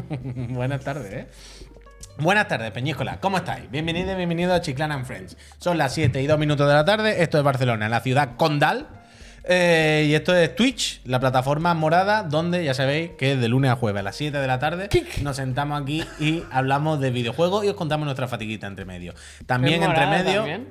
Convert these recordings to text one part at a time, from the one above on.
Buenas tardes, ¿eh? Buenas tardes, Peñíscola. ¿Cómo estáis? Bienvenidos, bienvenidos a Chiclana and Friends. Son las 7 y 2 minutos de la tarde. Esto es Barcelona, la ciudad condal. Eh, y esto es Twitch, la plataforma morada, donde ya sabéis que de lunes a jueves a las 7 de la tarde nos sentamos aquí y hablamos de videojuegos y os contamos nuestra fatiguita entre medio. También ¿Es entre medio. también?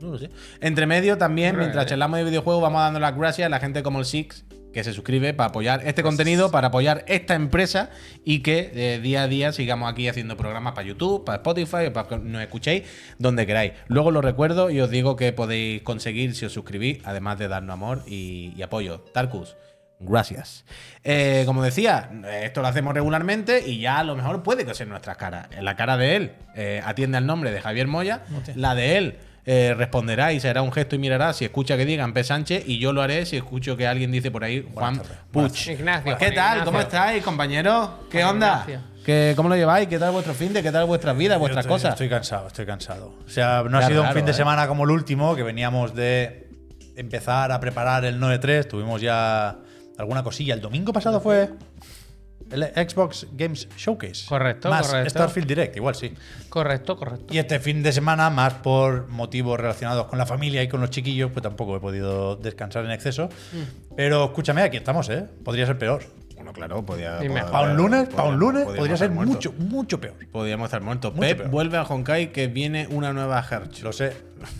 No lo sé. Entre medio también, mientras charlamos de videojuegos, vamos dando las gracias a la gente como el Six, que se suscribe para apoyar este contenido, para apoyar esta empresa y que eh, día a día sigamos aquí haciendo programas para YouTube, para Spotify, para que nos escuchéis donde queráis. Luego lo recuerdo y os digo que podéis conseguir si os suscribís, además de darnos amor y, y apoyo. Tarkus. Gracias. Eh, como decía, esto lo hacemos regularmente y ya a lo mejor puede que sea nuestras caras. La cara de él eh, atiende al nombre de Javier Moya, la de él eh, responderá y será un gesto y mirará si escucha que digan P. Sánchez y yo lo haré si escucho que alguien dice por ahí Juan Puch. Ignacio. ¿Qué Juan tal? Ignacio. ¿Cómo estáis, compañeros? ¿Qué Juan onda? Ignacio. ¿Qué, ¿Cómo lo lleváis? ¿Qué tal vuestro fin de? ¿Qué tal vuestras vidas, vuestras estoy, cosas? Estoy cansado, estoy cansado. O sea, no Ya ha sido raro, un fin de ¿eh? semana como el último, que veníamos de empezar a preparar el 9-3. Tuvimos ya alguna cosilla. El domingo pasado fue el Xbox Games Showcase. Correcto, Más correcto. Starfield Direct, igual sí. Correcto, correcto. Y este fin de semana, más por motivos relacionados con la familia y con los chiquillos, pues tampoco he podido descansar en exceso. Mm. Pero escúchame, aquí estamos, ¿eh? Podría ser peor. Bueno, claro, podía. Podía- Para un lunes, para un lunes, podría ser mucho, mucho peor. Podríamos estar muertos. Mucho Pep peor. vuelve a Honkai que viene una nueva Hertz. Lo sé,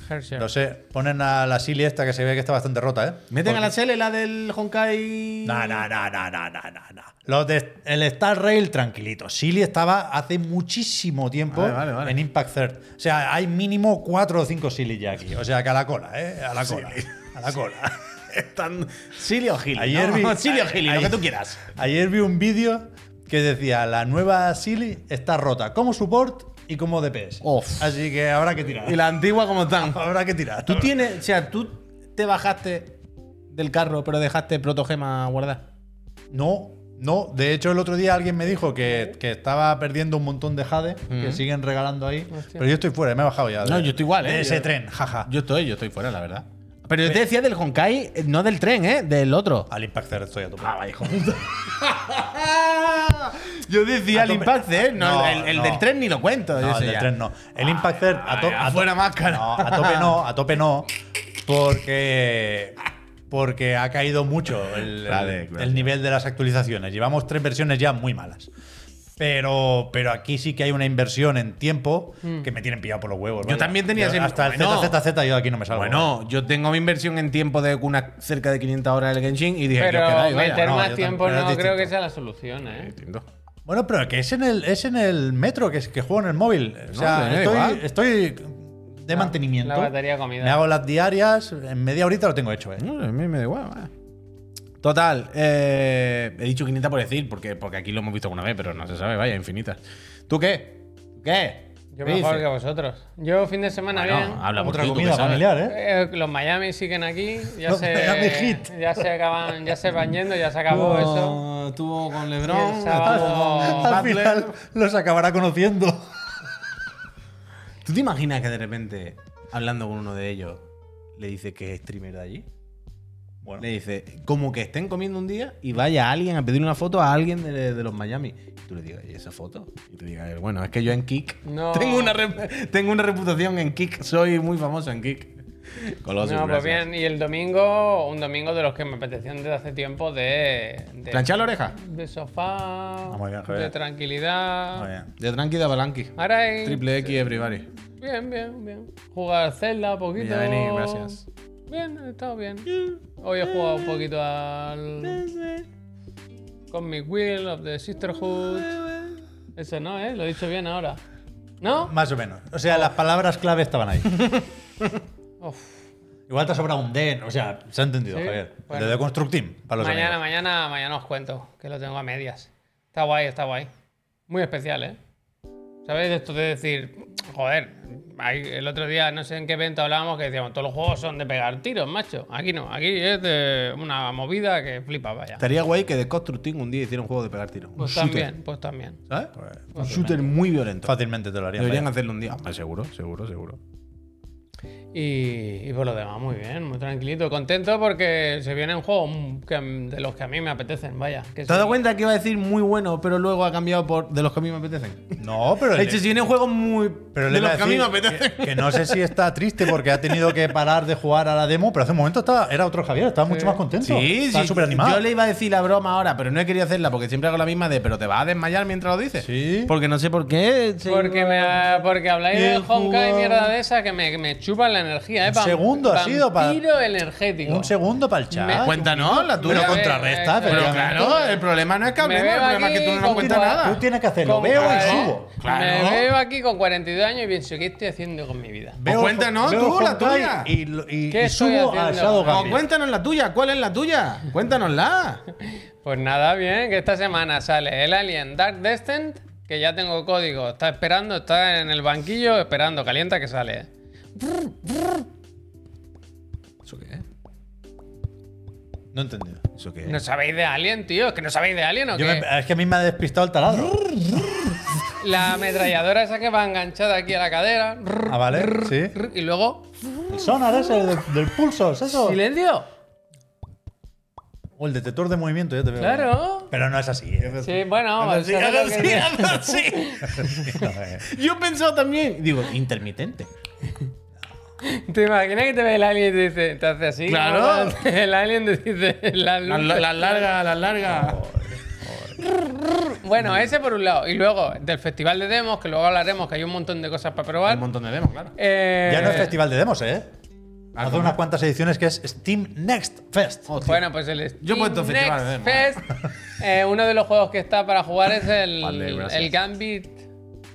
Hershey. lo sé. Ponen a la Silly esta que se ve que está bastante rota, ¿eh? ¿Meten a la Sele la del Honkai? No, no, no, no, no, no, no, no. Los de el Star Rail, tranquilito. Silly estaba hace muchísimo tiempo Vale, vale, vale. en Impact Third. O sea, hay mínimo cuatro o cinco Silly ya aquí. O sea, que a la cola, ¿eh? A la cola. A la cola. Están Silly o Gili. Ayer ¿no? vi- Silly o Gili, lo que tú quieras. Ayer vi un vídeo que decía la nueva Silly está rota como support y como DPS. Uf. Así que habrá que tirar. Y la antigua como están. Habrá que tirar. Tú tienes, o sea, tú te bajaste del carro, pero dejaste protogema guardar. No, no. De hecho, el otro día alguien me dijo que, que estaba perdiendo un montón de Jade, que siguen regalando ahí. Hostia. Pero yo estoy fuera, me he bajado ya. de- No, yo estoy igual, ¿eh? De ese Yo- tren, jaja. Yo estoy, yo estoy fuera, la verdad. Pero yo te decía del Honkai, eh, no del tren, ¿eh? Del otro. Al Impact Zero estoy a tope. Ah, hijo. Yo decía A el tope. Impact. No, No, el, el no. del tren ni lo cuento. No, el del ya. tren no. El Impact Zero a, to- a to- afuera máscara. No, a tope no, a tope no. Porque. Porque ha caído mucho el, Vale, el- claro. el nivel de las actualizaciones. Llevamos tres versiones ya muy malas. Pero, pero aquí sí que hay una inversión en tiempo que me tienen pillado por los huevos. Yo vaya. también tenía Yo ese- Hasta el bueno. ZZZ yo aquí no me salgo. Bueno, yo tengo mi inversión en tiempo de una cerca de 500 horas del Genshin y dije, Pero yo quedáis, vaya. meter no, más tiempo no pero es creo que sea la solución, ¿eh? Distinto. Bueno, pero que es en el, es en el metro que, es- que juego en el móvil. O sea, da estoy, igual. estoy de mantenimiento. la batería comida. Me hago las diarias, en media horita lo tengo hecho, ¿eh? No, a mí me da igual. vaya. Total, eh, he dicho 500 por decir, porque, porque aquí lo hemos visto alguna vez, pero no se sabe, vaya, infinitas. ¿Tú qué? ¿Tú ¿Qué? Yo ¿Qué mejor dices? que vosotros. Yo fin de semana Bueno, bien. habla por Otra tú comida familiar, ¿eh? Eh, los Miami siguen aquí. Ya Los se, Miami Heat. ya se acaban, ya se van yendo, ya se acabó eso. Estuvo, con LeBron, sábado- Al Butler. final los acabará conociendo. ¿Tú te imaginas que de repente, hablando con uno de ellos, le dice que es streamer de allí? Bueno, Le dice, como que estén comiendo un día y vaya alguien a pedir una foto a alguien de, de los Miami. Y tú le digas, ¿y esa foto? Y tú digas, bueno, es que yo en Kik No. tengo, una tengo una reputación en Kik, soy muy famoso en Kik. Colossus, No, pues gracias. bien. Y el domingo, un domingo de los que me apetecían desde hace tiempo de. de ¿Planchar la oreja? De sofá, bien, Javier. de tranquilidad. bien. De Tranqui de Balanqui. Triple X everybody. Bien, bien, bien. Jugar Zelda, poquito. Villani, gracias. Bien, he estado bien. Hoy he jugado un poquito al. Con mi Wheel of the Sisterhood. Ese no, ¿eh? Lo he dicho bien ahora. ¿No? Más o menos. O sea, las palabras clave estaban ahí. Uf. Igual te ha sobrado un den. O sea, se ha entendido, Sí, Javier. bueno. De The Construct Team, para los Mañana, amigos. mañana, mañana os cuento, que lo tengo a medias. Está guay, está guay. Muy especial, ¿eh? ¿Sabéis esto de decir, joder, hay- el otro día no sé en qué evento hablábamos que decíamos, todos los juegos son de pegar tiros, macho. Aquí no, aquí es de una movida que flipa, vaya. Estaría guay que de Constructing un día hiciera un juego de pegar tiros. Un Pues shooter, también, pues también. ¿Sabes? Pues, un shooter muy violento. Fácilmente te lo harían. Deberían hacerlo un día. Hombre, seguro, seguro, seguro. Y, y por lo demás, muy bien, muy tranquilito. Contento porque se vienen juegos que- de los que a mí me apetecen, vaya. Que ¿Te has dado cuenta que iba a decir muy bueno, pero luego ha cambiado por de los que a mí me apetecen? No, pero. De hecho, si vienen juegos muy. Pero de le los que a mí me apetecen. que, que no sé si está triste porque ha tenido que parar de jugar a la demo, pero hace un momento estaba, era otro Javier, estaba mucho más contento. Sí, estaba sí. súper animado. Yo le iba a decir la broma ahora, pero no he querido hacerla porque siempre hago la misma de, pero te vas a desmayar mientras lo dices. Sí. Porque no sé por qué. Porque, me, porque habláis de Honkai y mierda de esa que me, que me chupan la energía, ¿eh? Un segundo ha sido para- Vampiro energético. Un segundo para el chat. Me- Cuéntanos la tuya. Pero A ver, contrarresta, eh, Pero efectivamente. claro, el problema no es que Me hablemos, el veo problema es que tú no nos cuentas nada. Tú tienes que hacerlo. Con- Veo y Claro. subo. Claro. Me veo aquí con 42 años y pienso, ¿qué estoy haciendo con mi vida? Veo- cuéntanos veo tú, la Honkai tuya. Y, lo- y- ¿Qué y estoy subo a haciendo? Shadow No, Pues Gambit. cuéntanos la tuya. ¿Cuál es la tuya? Cuéntanosla. Pues nada, bien, que esta semana sale el Alien Dark Descent, que ya tengo código, está esperando, está en el banquillo esperando, calienta que sale. ¿Eso qué es? No he entendido. ¿Eso qué ¿No sabéis de Alien, tío? ¿Es que no sabéis de Alien o Yo qué? me- es que a mí me ha despistado el taladro. La ametralladora esa que va enganchada aquí a la cadera. Ah, vale, sí. Y luego. El sonar ese del, del pulso, ¿es eso? ¡Silencio! O el detector de movimiento, ya te veo. Claro. Pero no es así. ¿eh? Sí, bueno. Yo he pensado también, digo, intermitente. ¿Te imaginas que te ve el alien y te dice, te hace así? Claro. El alien te dice, la. Las las largas, las largas. Bueno, ese por un lado. Y luego, del festival de demos, que luego hablaremos, que hay un montón de cosas para Hay probar. un montón de demos, claro. Eh, Ya no es festival de demos, ¿eh? Ah, Hace ¿cómo? unas cuantas ediciones que es Steam Next Fest. Hostia. Bueno, pues el Yo Steam festival de Next demos, Fest, eh, uno de los juegos que está para jugar es el, Vale, gracias. el Gambit.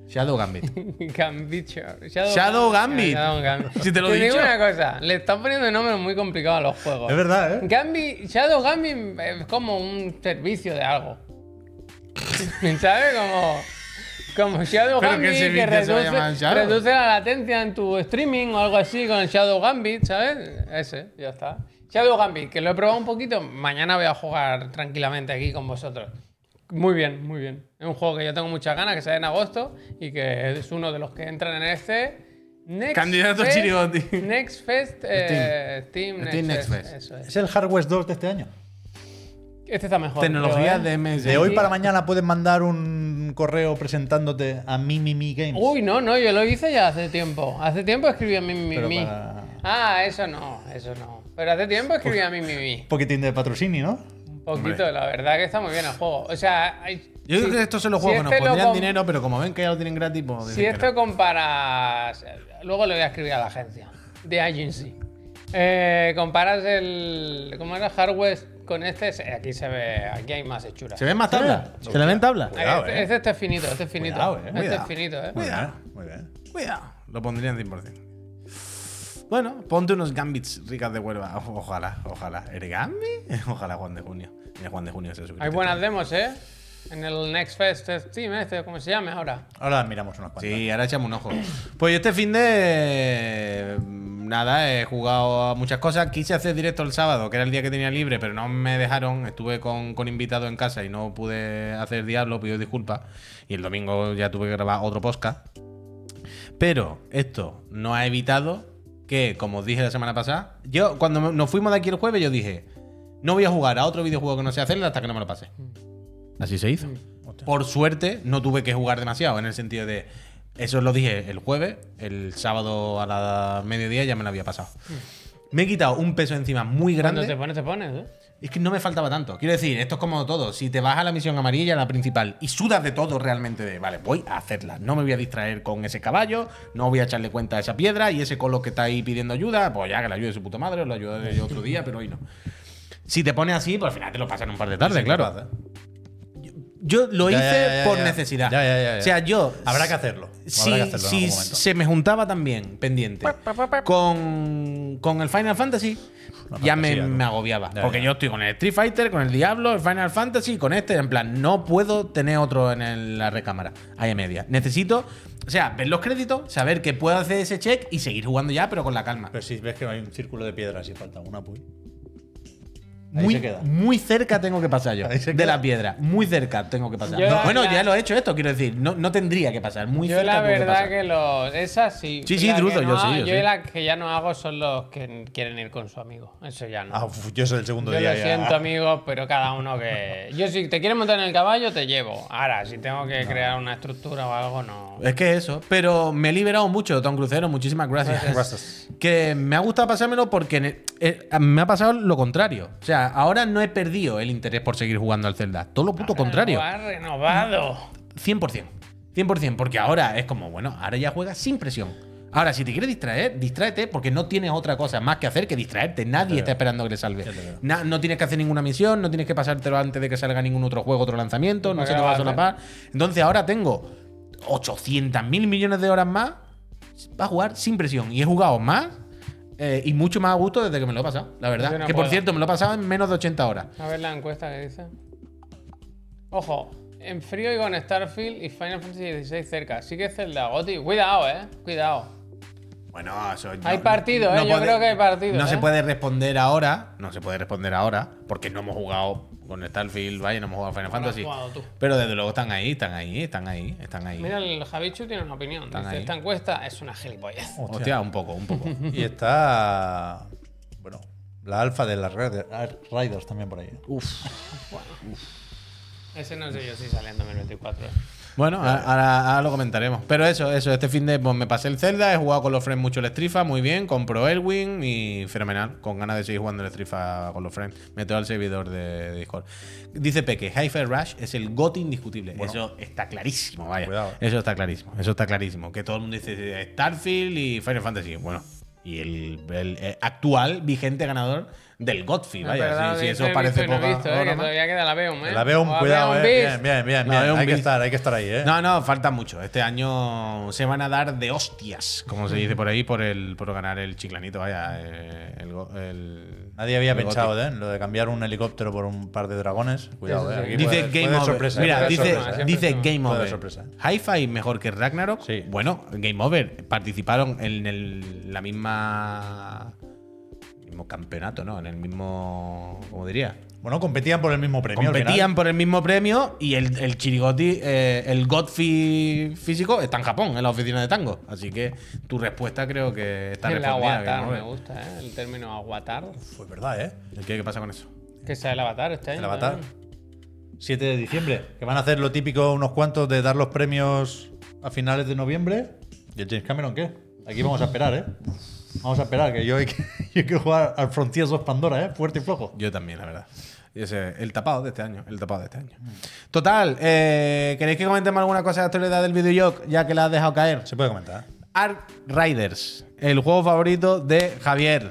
Shadow Gambit. Gambit. Shadow, Shadow Gambit. Shadow Gambit. Si te lo he digo dicho. una cosa, le están poniendo nombres muy complicados a los juegos. Es verdad, ¿eh? Gambit, Shadow Gambit es como un servicio de algo. ¿Sabes? Como, como Shadow ¿Pero qué Gambit que llamar reduce, Shadow? reduce la latencia en tu streaming o algo así con el Shadow Gambit, ¿sabes? Ese, ya está. Shadow Gambit, que lo he probado un poquito. Mañana voy a jugar tranquilamente aquí con vosotros. Muy bien, muy bien. Es un juego que yo tengo muchas ganas, que sale en agosto y que es uno de los que entran en este. Next Candidato Fest- Chirigoti. Next Fest. eh, Steam, Next, Steam Next Fest. Fest. Eso es. Es el Hardware 2 de este año. Este está mejor. Tecnología creo, ¿eh? de MS. De hoy para mañana puedes mandar un correo presentándote a Mimimi Games. Uy, no, no, yo lo hice ya hace tiempo. Hace tiempo escribí a mí, mi, Pero mi. para- Ah, eso no, eso no. Pero hace tiempo escribí a mí, mi, mi. Poquitín de patrocinio, ¿no? Poquito, la verdad que está muy bien el juego. O sea, hay- Yo creo si- que estos son los si juegos que nos este pondrían dinero, pero como ven que ya lo tienen gratis, pues. Si esto no. comparas. Luego le voy a escribir a la agencia. The Agency. Eh, comparas el. ¿Cómo era? Hardware con este. se- Aquí se ve. Aquí hay más hechuras. ¿Se ven más tablas? ¿Se le ven tablas? Este, eh. este, este es finito, este es finito. Cuidado, eh. Este Cuidado. es finito, eh. Muy Cuidado. bien, muy bien. Cuidado. Lo pondrían 100%. Bueno, ponte unos gambits ricas de huelva. Ojalá, ojalá. ¿Eres gambi? Ojalá Juan de Junio. Mira, Juan de Junio se. Hay buenas demos, ¿eh? En el Next Fest Steam, este, ¿cómo se llame ahora? Ahora miramos unas cuantas. Sí, ahora echamos un ojo. Pues este fin de. Nada, he jugado a muchas cosas. Quise hacer directo el sábado, que era el día que tenía libre, pero no me dejaron. Estuve con, con invitado en casa y no pude hacer diablo, pido disculpas. Y el domingo ya tuve que grabar otro podcast. Pero esto no ha evitado que, como os dije la semana pasada, yo cuando nos fuimos de aquí el jueves, yo dije, no voy a jugar a otro videojuego que no sea Zelda hasta que no me lo pase. Así se hizo. Por suerte, no tuve que jugar demasiado, en el sentido de. Eso lo dije el jueves, el sábado a la mediodía ya me lo había pasado. Me he quitado un peso encima muy Cuando grande. te pones, te pones, ¿eh? Es que no me faltaba tanto. Quiero decir, esto es como todo. Si te vas a la misión amarilla, la principal, y sudas de todo realmente de, vale, voy a hacerla. No me voy a distraer con ese caballo, no voy a echarle cuenta a esa piedra y ese colo que está ahí pidiendo ayuda, pues ya que le ayude su puta madre, os lo ayudaré yo otro día, pero hoy no. Si te pones así, pues al final te lo pasan un par de tardes, Sí, claro. Yo lo Ya, hice ya, ya, por ya. necesidad. Ya, ya, ya, ya. O sea, yo. Habrá que hacerlo. Si, Habrá que hacerlo en si algún momento. se me juntaba también pendiente con, con el Final Fantasy, ya me, agobiaba. Ya, porque ya. yo estoy con el Street Fighter, con el Diablo, el Final Fantasy, con este. En plan, no puedo tener otro en el- la recámara. Ahí a media. Necesito, o sea, ver los créditos, saber que puedo hacer ese check y seguir jugando ya, pero con la calma. Pero si ves que hay un círculo de piedras y falta una, pues. Muy, muy cerca tengo que pasar yo. De la piedra. Muy cerca tengo que pasar. Yo No, la- bueno, la- ya lo he hecho esto, quiero decir. No, no tendría que pasar. Muy Yo cerca la tengo que verdad pasar. que, los. Esas sí. Sí, sí, La Druzo, no yo sí, yo Yo sí. la que ya no hago son los que quieren ir con su amigo. Eso ya no. Ah, uf, yo soy el segundo Yo día. lo ya. siento, amigos, pero cada uno que. Yo, si te quieres montar en el caballo, te llevo. Ahora, si tengo que crear una estructura o algo, no. Es que eso. Pero me he liberado mucho, Tom Crucero. Muchísimas gracias. Gracias. Que me ha gustado pasármelo porque eh, me ha pasado lo contrario. O sea, ahora no he perdido el interés por seguir jugando al Zelda. Todo lo puto contrario. Lo has renovado. 100%. 100%. Porque ahora es como, bueno, ahora ya juegas sin presión. Ahora, si te quieres distraer, distráete porque no tienes otra cosa más que hacer que distraerte. Nadie está esperando que le salve. Na- no tienes que hacer ninguna misión, no tienes que pasártelo antes de que salga ningún otro juego, otro lanzamiento, no ¿Para se te va a solapar. Entonces ahora tengo 800 mil millones de horas más para jugar sin presión. Y he jugado más eh, y mucho más a gusto desde que me lo he pasado, la verdad. Yo no que por puedo. cierto, me lo he pasado en menos de 80 horas. A ver la encuesta que dice. Ojo, en frío y con Starfield y Final Fantasy XVI cerca. Sí que es Zelda, Goti. Cuidado, eh. Cuidado. Bueno, eso Hay partido, ¿eh? Yo creo que hay partido, No ¿eh? se puede responder ahora, no se puede responder ahora, porque no hemos jugado con Starfield, vaya, no hemos jugado Final No lo has Fantasy. jugado tú. Pero desde luego están ahí, están ahí, están ahí, están ahí. Mira, el Javichu tiene una opinión. Están Dice, ahí. esta encuesta es una gilipollez. Hostia, un poco, un poco. Y está. Bueno, la alfa de las Riders también por ahí. ¿eh? Uf. Ese no sé yo si sale en 2024. Eh. Bueno, ahora, ahora lo comentaremos. Pero eso, eso, este fin de pues, me pasé el Zelda, he jugado con los friends mucho el Strifa, muy bien, compro Elwin y fenomenal, con ganas de seguir jugando el Strifa con los friends. Meto al servidor de, de Discord. Dice Peque, Hi-Fi Rush es el GOT indiscutible. Eso está clarísimo, vaya. Cuidado. Eso está clarísimo, eso está clarísimo. Que todo el mundo dice Starfield y Final Fantasy. Bueno, y el, el, eh, actual vigente ganador del No, vaya. si, si no, eso y parece no he poca visto, eh, que todavía queda la Beum, ¿eh? La veo un cuidado, eh. Beast. Bien, bien, bien. Hay que estar, hay que estar ahí, eh. No, no, falta mucho. Este año se van a dar de hostias, como se dice por ahí, por el por ganar el chiclanito, vaya. eh, El, go- el- Nadie había el pensado Goti. ¿eh? lo de cambiar un helicóptero por un par de dragones. Cuidado, eh. sí. Dice puede- Game puede Over. sorpresa, Mira, dice, sorpresa, ¿eh? dice Game Over. Hi-Fi mejor que Ragnarok. Sí. Bueno, Game Over participaron en el- la misma mismo campeonato, ¿no? En el mismo, ¿cómo diría? Bueno, competían por el mismo premio. Competían por el mismo premio y el, el Chirigoti, eh, el Godfrey físico está en Japón, en la oficina de tango. Así que tu respuesta creo que está El respondida. avatar, Game me gusta, ¿eh? El término avatar. Pues verdad, ¿eh? ¿El qué? ¿Qué pasa con eso? Que sea el avatar este año. El avatar. también. 7 de diciembre. Que van a hacer lo típico unos cuantos de dar los premios a finales de noviembre. ¿Y el James Cameron qué? Aquí vamos a esperar, ¿eh? Vamos a esperar, que yo hay que, yo que jugar al Frontiers 2 Pandora, ¿eh? Fuerte y flojo. Yo también, la verdad. Ese, el tapado de este año. El tapado de este año. Total, eh, ¿queréis que comentemos alguna cosa de actualidad del videojuego? Ya que la has dejado caer. Se puede comentar. Ark Riders, el juego favorito de Javier.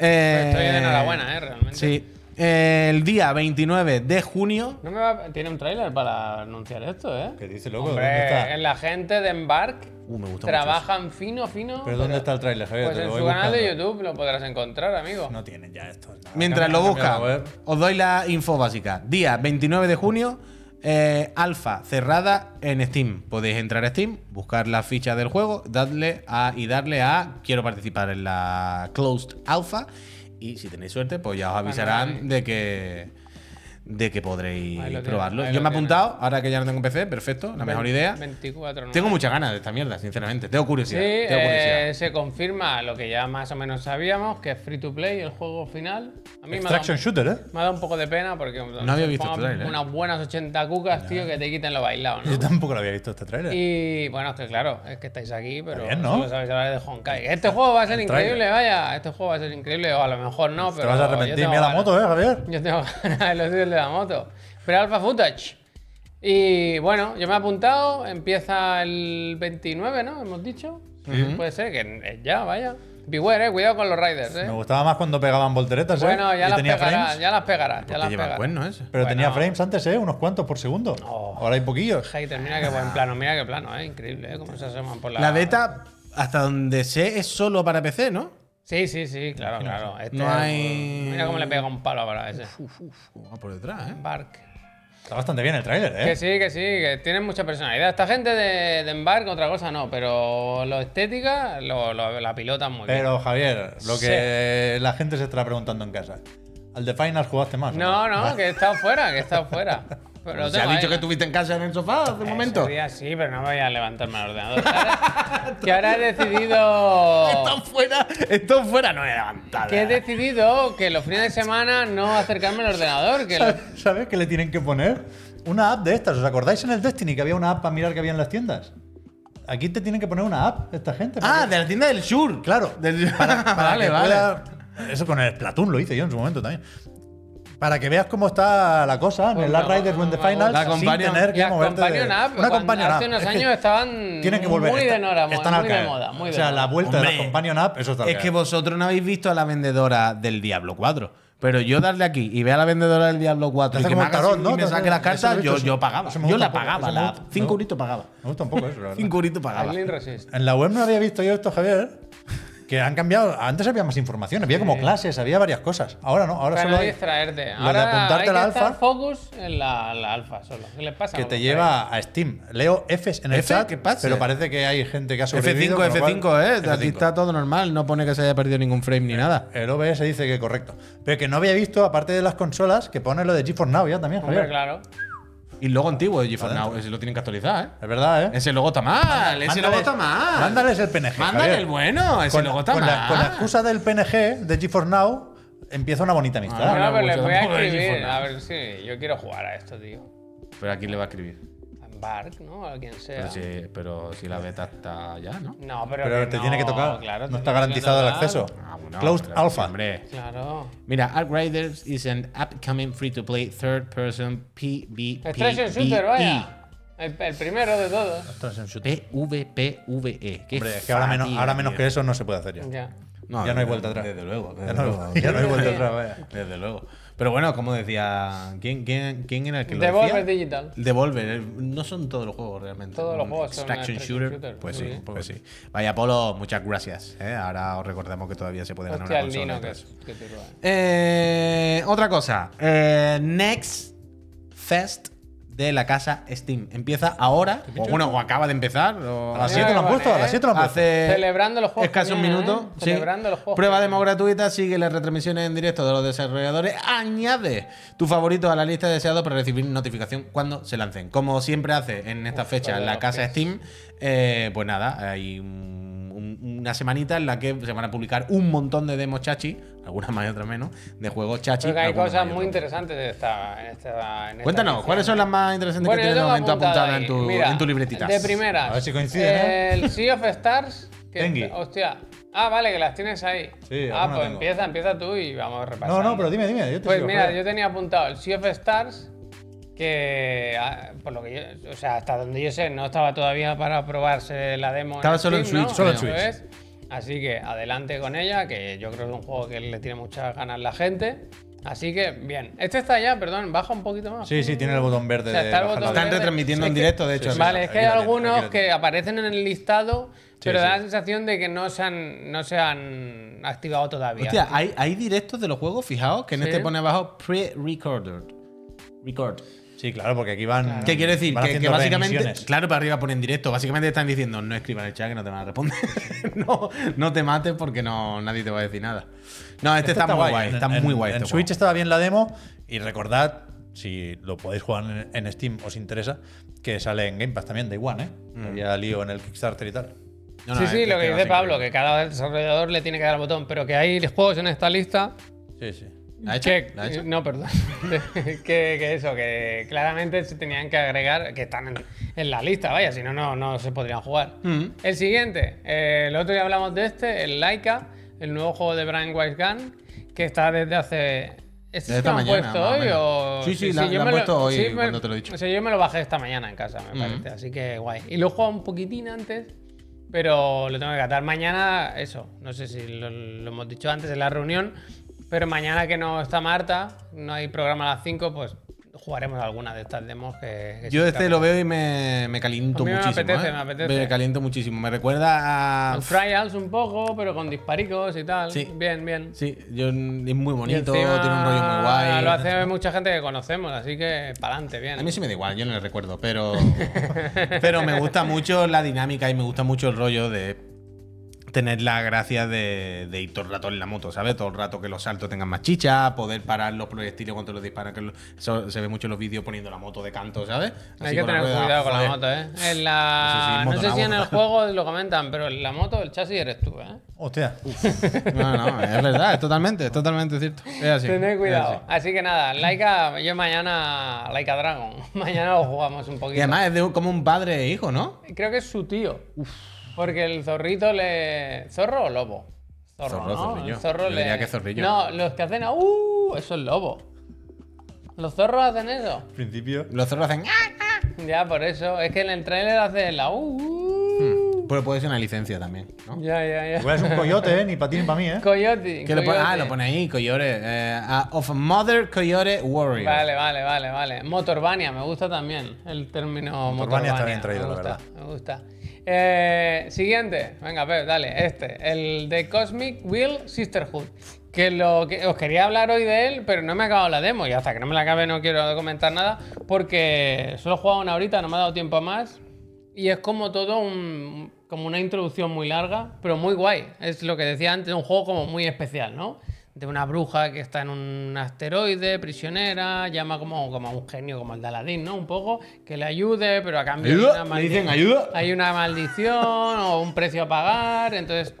Eh, Estoy de enhorabuena, ¿eh? Realmente. Sí. El día 29 de junio. No me va- Tiene un tráiler para anunciar esto, ¿eh? ¿Qué dice, loco? Hombre, ¿Dónde está? en la gente de Embark Uh, me gusta trabajan fino, fino. ¿Pero dónde está el tráiler, Javier? Pues Te en su canal de buscando. YouTube lo podrás encontrar, amigo. No tienen ya esto. Nada, Mientras lo cambia la buscan, web. os doy la info básica. Día 29 de junio, eh, alfa cerrada en Steam. Podéis entrar a Steam, buscar la ficha del juego, darle a, y darle a quiero participar en la closed alpha. Y si tenéis suerte, pues ya os avisarán de que de que podréis Ahí probarlo. Yo me he apuntado, ahora que ya no tengo PC, perfecto, la mejor idea. 24 Tengo muchas ganas de esta mierda, sinceramente. Tengo Sí, curiosidad. tengo curiosidad. eh, se confirma lo que ya más o menos sabíamos, que es free to play el juego final. A mí me ha, dado, Extraction Shooter, ¿eh? me ha dado un poco de pena porque No había visto este tráiler, ¿eh? unas buenas 80 cucas, tío, que te quiten lo bailado, ¿no? Yo tampoco lo había visto este tráiler. Y bueno, es que claro, es que estáis aquí, pero bien, ¿no? solo sabéis hablar de Honkai. Este juego va a ser El increíble, tráiler. vaya. Este juego va a ser increíble, o a lo mejor no, Te pero. vas a arrepentir. Mira la moto, ¿eh, Javier? Yo tengo ganas de los de la moto. Pero Alpha Footage. Y bueno, yo me he apuntado. Empieza el 29, ¿no? Hemos dicho. Puede ser que es ya, vaya. Beware, eh. Cuidado con los riders, eh. Me gustaba más cuando pegaban volteretas, ¿eh? Bueno, ya las tenía pegarás, frames. ya las pegarás, ya ¿Por qué las lleva el pegarás. cuerno ese? Pero Bueno. tenía frames antes, ¿eh? Unos cuantos por segundo. Oh. Ahora hay poquillos. Hater, mira qué buen plano, mira qué plano, eh. Increíble, eh. Cómo se asoman por la. La beta, hasta donde sé, es solo para PC, ¿no? Sí, sí, sí, claro, claro. Este No hay- Mira cómo le pega un palo ahora a ese. Va por detrás, ¿eh? Embark. Está bastante bien el tráiler, ¿eh? Que sí, que sí, que tienen mucha personalidad. Esta gente de, de Embark, otra cosa no, pero lo estética lo, lo- la pilotan muy bien. Pero, Javier, lo que la gente se estará preguntando en casa. Al de Finals jugaste más. ¿o No, no, que he estado fuera, que he estado fuera. Pero ¿Se ha dicho ahí, que estuviste en casa en el sofá hace un momento? día sí, pero no me voy a levantarme al ordenador. Que ahora- he decidido. Esto fuera, esto fuera no es levantada. Que he decidido que los fines de semana no acercarme al ordenador. Que lo- ¿Sabes- ¿Sabes qué le tienen que poner? Una app de estas. ¿Os acordáis en el Destiny que había una app para mirar que había en las tiendas? Aquí te tienen que poner una app, esta gente. Ah, porque- de la tienda del sur. claro. Del- Para vale, que vale. pueda- Eso con el Splatoon lo hice yo en su momento también. Para que veas cómo está la cosa en el Last Riders When the Finals la sin tener que moverte de- Companion App, Una companion hace unos años estaban tienen que volver. muy de Nora, muy, están al muy de moda. Muy o sea, moda. la vuelta de la companion app, eso está Es que vosotros no habéis visto a la vendedora del Diablo 4. Pero yo darle aquí y ver a la vendedora del Diablo 4 Te y que me, tarot, así ¿no? y me saque las cartas, yo, yo pagaba. Yo la pagaba, la gusta- 5 me euritos pagaba. Me gusta un poco eso, la verdad. 5 euritos pagaba. En la web no había visto yo esto, Javier. Que han cambiado. Antes había más información, había como clases, había varias cosas. Ahora no, ahora Para solo no hay distraerte. de Ahora apuntarte hay a la que alfa. estar focus en la, la alfa solo. ¿Qué le pasa? que te lleva a Steam. Leo Fs en el F, chat, ¿qué pasa? pero parece que hay gente que ha sobrevivido. F5, con lo cual- F5, eh. Aquí F5. está todo normal. No pone que se haya perdido ningún frame ni nada. El OBS dice que correcto. Pero que no había visto, aparte de las consolas, que pone lo de GeForce Now ya también, Hombre, Javier. claro. Y luego antiguo de GeForce. Now. Ese lo tienen que actualizar, ¿eh? Es verdad, ¿eh? Ese logo está mal. Ese logo está mal. Mándales el PNG. Mándale Javier. el bueno. Ese Con, logo está con mal. la, con la excusa del PNG de GeForce Now, empieza una bonita amistad. Ah, No, no, pero les voy a escribir. A ver si yo quiero jugar a esto, tío. Pero aquí le va a escribir. Bark, ¿no? A quien sea. Pero si, pero si la beta está ya, ¿no? No, pero, pero que te no, tiene que tocar. Claro, no está garantizado el acceso. Ah, bueno, Closed pero, Alpha. Hombre. Claro. Mira, Ark Riders is an upcoming free-to-play third-person PvP. Extraction Shooter, vaya. El, el primero de todos. PvPVE. E. Hombre, es que ahora menos, ahí menos que eso no se puede hacer ya. Ya. Ya no hay vuelta atrás. Desde luego. Ya no, ya no hay vuelta atrás, vaya. Desde luego. Pero bueno, como decía. ¿Quién, quién, quién era el que lo Devolver decía? Digital. Devolver. eh, No son todos los juegos realmente. Todos los juegos son Extraction extraction shooter. shooter, Pues sí. sí, pues sí. Vaya, Polo, muchas gracias. ¿eh? Ahora os recordamos que todavía se puede ganar Hostia, una el consola. Que, eso. que. Eh, otra cosa. Eh, Next Fest de la casa Steam. Empieza ahora, o bueno, o acaba de empezar. O A las Mira 7 lo han puesto, a las 7 lo han puesto. Hace Celebrando los juegos escasos que vienen, minutos. ¿eh? sí. Celebrando los juegos Prueba demo gratuita, sigue las retransmisiones en directo de los desarrolladores. Añade tu favorito a la lista de deseados para recibir notificación cuando se lancen. Como siempre hace en esta Uf, fecha en la casa pies. Steam, eh, pues nada, hay un- un- una semanita en la que se van a publicar un montón de demos chachi, algunas más y otras menos, de juegos chachi. Creo que hay cosas muy interesantes de esta, en esta, en esta Cuéntanos, edición. ¿cuáles son las más interesantes Bueno, que tienes de momento apuntadas en tu, Mira, en tu libretita? De primeras. A ver si coinciden, ¿eh? El Sea of Stars. Que, Tengui. hostia. Ah, vale, que las tienes ahí. Sí, ah, pues tengo. empieza, empieza tú y vamos repasando. No, no, pero dime, dime. Yo te Pues sigo, mira, yo tenía apuntado el Sea of Stars, que ah, por lo que yo, o sea, hasta donde yo sé, no estaba todavía para probarse la demo. Estaba solo en Switch, ¿no? solo en Switch. Así que adelante con ella, que yo creo que es un juego que le tiene muchas ganas la gente. Así que, bien. Este está ya, perdón, baja un poquito más. Sí, sí, tiene el botón verde. O sea, está el botón Están verde. retransmitiendo Es en que- directo, de hecho. sí, Vale, es que hay algunos que aparecen en el listado, pero sí. da la sensación de que no se han, no se han activado todavía. Hostia, hay, hay directos de los juegos, fijaos, que en Sí. este pone abajo pre-recorded. Record. Sí, claro, porque aquí van. ¿Qué quiere decir? van Que, que básicamente, reemisiones. claro, para arriba ponen directo. Básicamente están diciendo, no escriban el chat que no te van a responder. no, no te mates porque no, nadie te va a decir nada. No, este, está, muy guay, está en- muy guay. En este Switch estaba bien la demo. Y recordad, si lo podéis jugar en, en Steam, os interesa, que sale en Game Pass también, Day One, ¿eh? Mm. Había lío en el Kickstarter y tal. No, no, sí, sí, lo que dice Pablo, increíble. que cada desarrollador le tiene que dar el botón, pero que hay juegos en esta lista Sí, sí. ¿La hecho? que, ¿La ha hecho? no, perdón, que, que eso, que claramente se tenían que agregar, que están en, en la lista, vaya, si no, no, no se podrían jugar. Mm. El siguiente, eh, el otro día hablamos de este, el Laika, el nuevo juego de Brian Wise Gunn, que está desde hace... ¿Este Desde esta lo han mañana, puesto hoy o...? Sí, sí, la- yo la han me lo- puesto hoy me- cuando te lo he dicho. O sea, yo me lo bajé esta mañana en casa, me parece, así que guay. Y lo he jugado un poquitín antes, pero lo tengo que catar. Mañana, eso, no sé si lo, lo hemos dicho antes en la reunión, pero mañana que no está Marta, no hay programa a las 5, pues jugaremos alguna de estas demos que... que Yo este lo veo y me, me caliento A mí me muchísimo. apetece, ¿eh? me apetece. Me caliento muchísimo. Me recuerda a. Los trials un poco, pero con disparicos y tal. Sí. Bien, bien. Sí, yo, es muy bonito, encima tiene un rollo muy guay. Lo hace mucha gente que conocemos, así que para adelante, bien. A mí sí me da igual, yo no le recuerdo, pero. pero me gusta mucho la dinámica y me gusta mucho el rollo de tener la gracia de, de ir todo el rato en la moto, ¿sabes? Todo el rato que los saltos tengan más chicha, poder parar los proyectiles cuando los disparan, que lo- eso se ve mucho en los vídeos poniendo la moto de canto, ¿sabes? Hay que tener rueda, cuidado con la moto, ¿eh? En la... No sé si en el juego lo comentan, pero en la moto el chasis eres tú, ¿eh? Hostia. No, no, es verdad, es totalmente, es totalmente cierto. Es así. Tened cuidado. así. Así que nada, Laika, yo mañana, Laika Dragon, mañana lo jugamos un Y poquito. además es de como un padre e hijo, ¿no? Creo que es su tío. Porque el zorrito le. ¿Zorro o lobo? Zorro, Zorro, ¿no? zorrillo. El zorro Yo le. diría que zorrillo. No, los que hacen. a- ¡Uh! Eso es lobo. Los zorros hacen eso. Al principio. Los zorros hacen. "Ah". Ya, por eso. Es que en el trailer hace la. ¡Uh! uh. Pero puede ser una licencia también, ¿no? Ya, ya, ya. Igual es un coyote, ¿eh? Ni para ti ni para mí, ¿eh? Coyote. ¿Qué le pone? Ah, coyote. lo pone ahí, Coyote. eh, ah, of Mother Coyote Warrior. Vale, vale, vale, vale. Motorbania, me gusta también el término Motorbania Motorbania. está bien traído, me la verdad. Me gusta. Eh, siguiente, venga, Pep, dale, este, el de Cosmic Wheel Sisterhood. Que lo que os quería hablar hoy de él, pero no me ha acabado la demo y hasta que no me la acabe no quiero comentar nada porque solo he jugado una horita, no me ha dado tiempo a más y es como todo un, como una introducción muy larga, pero muy guay. Es lo que decía antes, un juego como muy especial, ¿no? De una bruja que está en un asteroide, prisionera, llama como, como a un genio como el de Aladdin, ¿no? Un poco, que le ayude, pero a cambio ¿Ayuda? hay una ¿Le dicen ayuda? Hay una maldición o un precio a pagar, entonces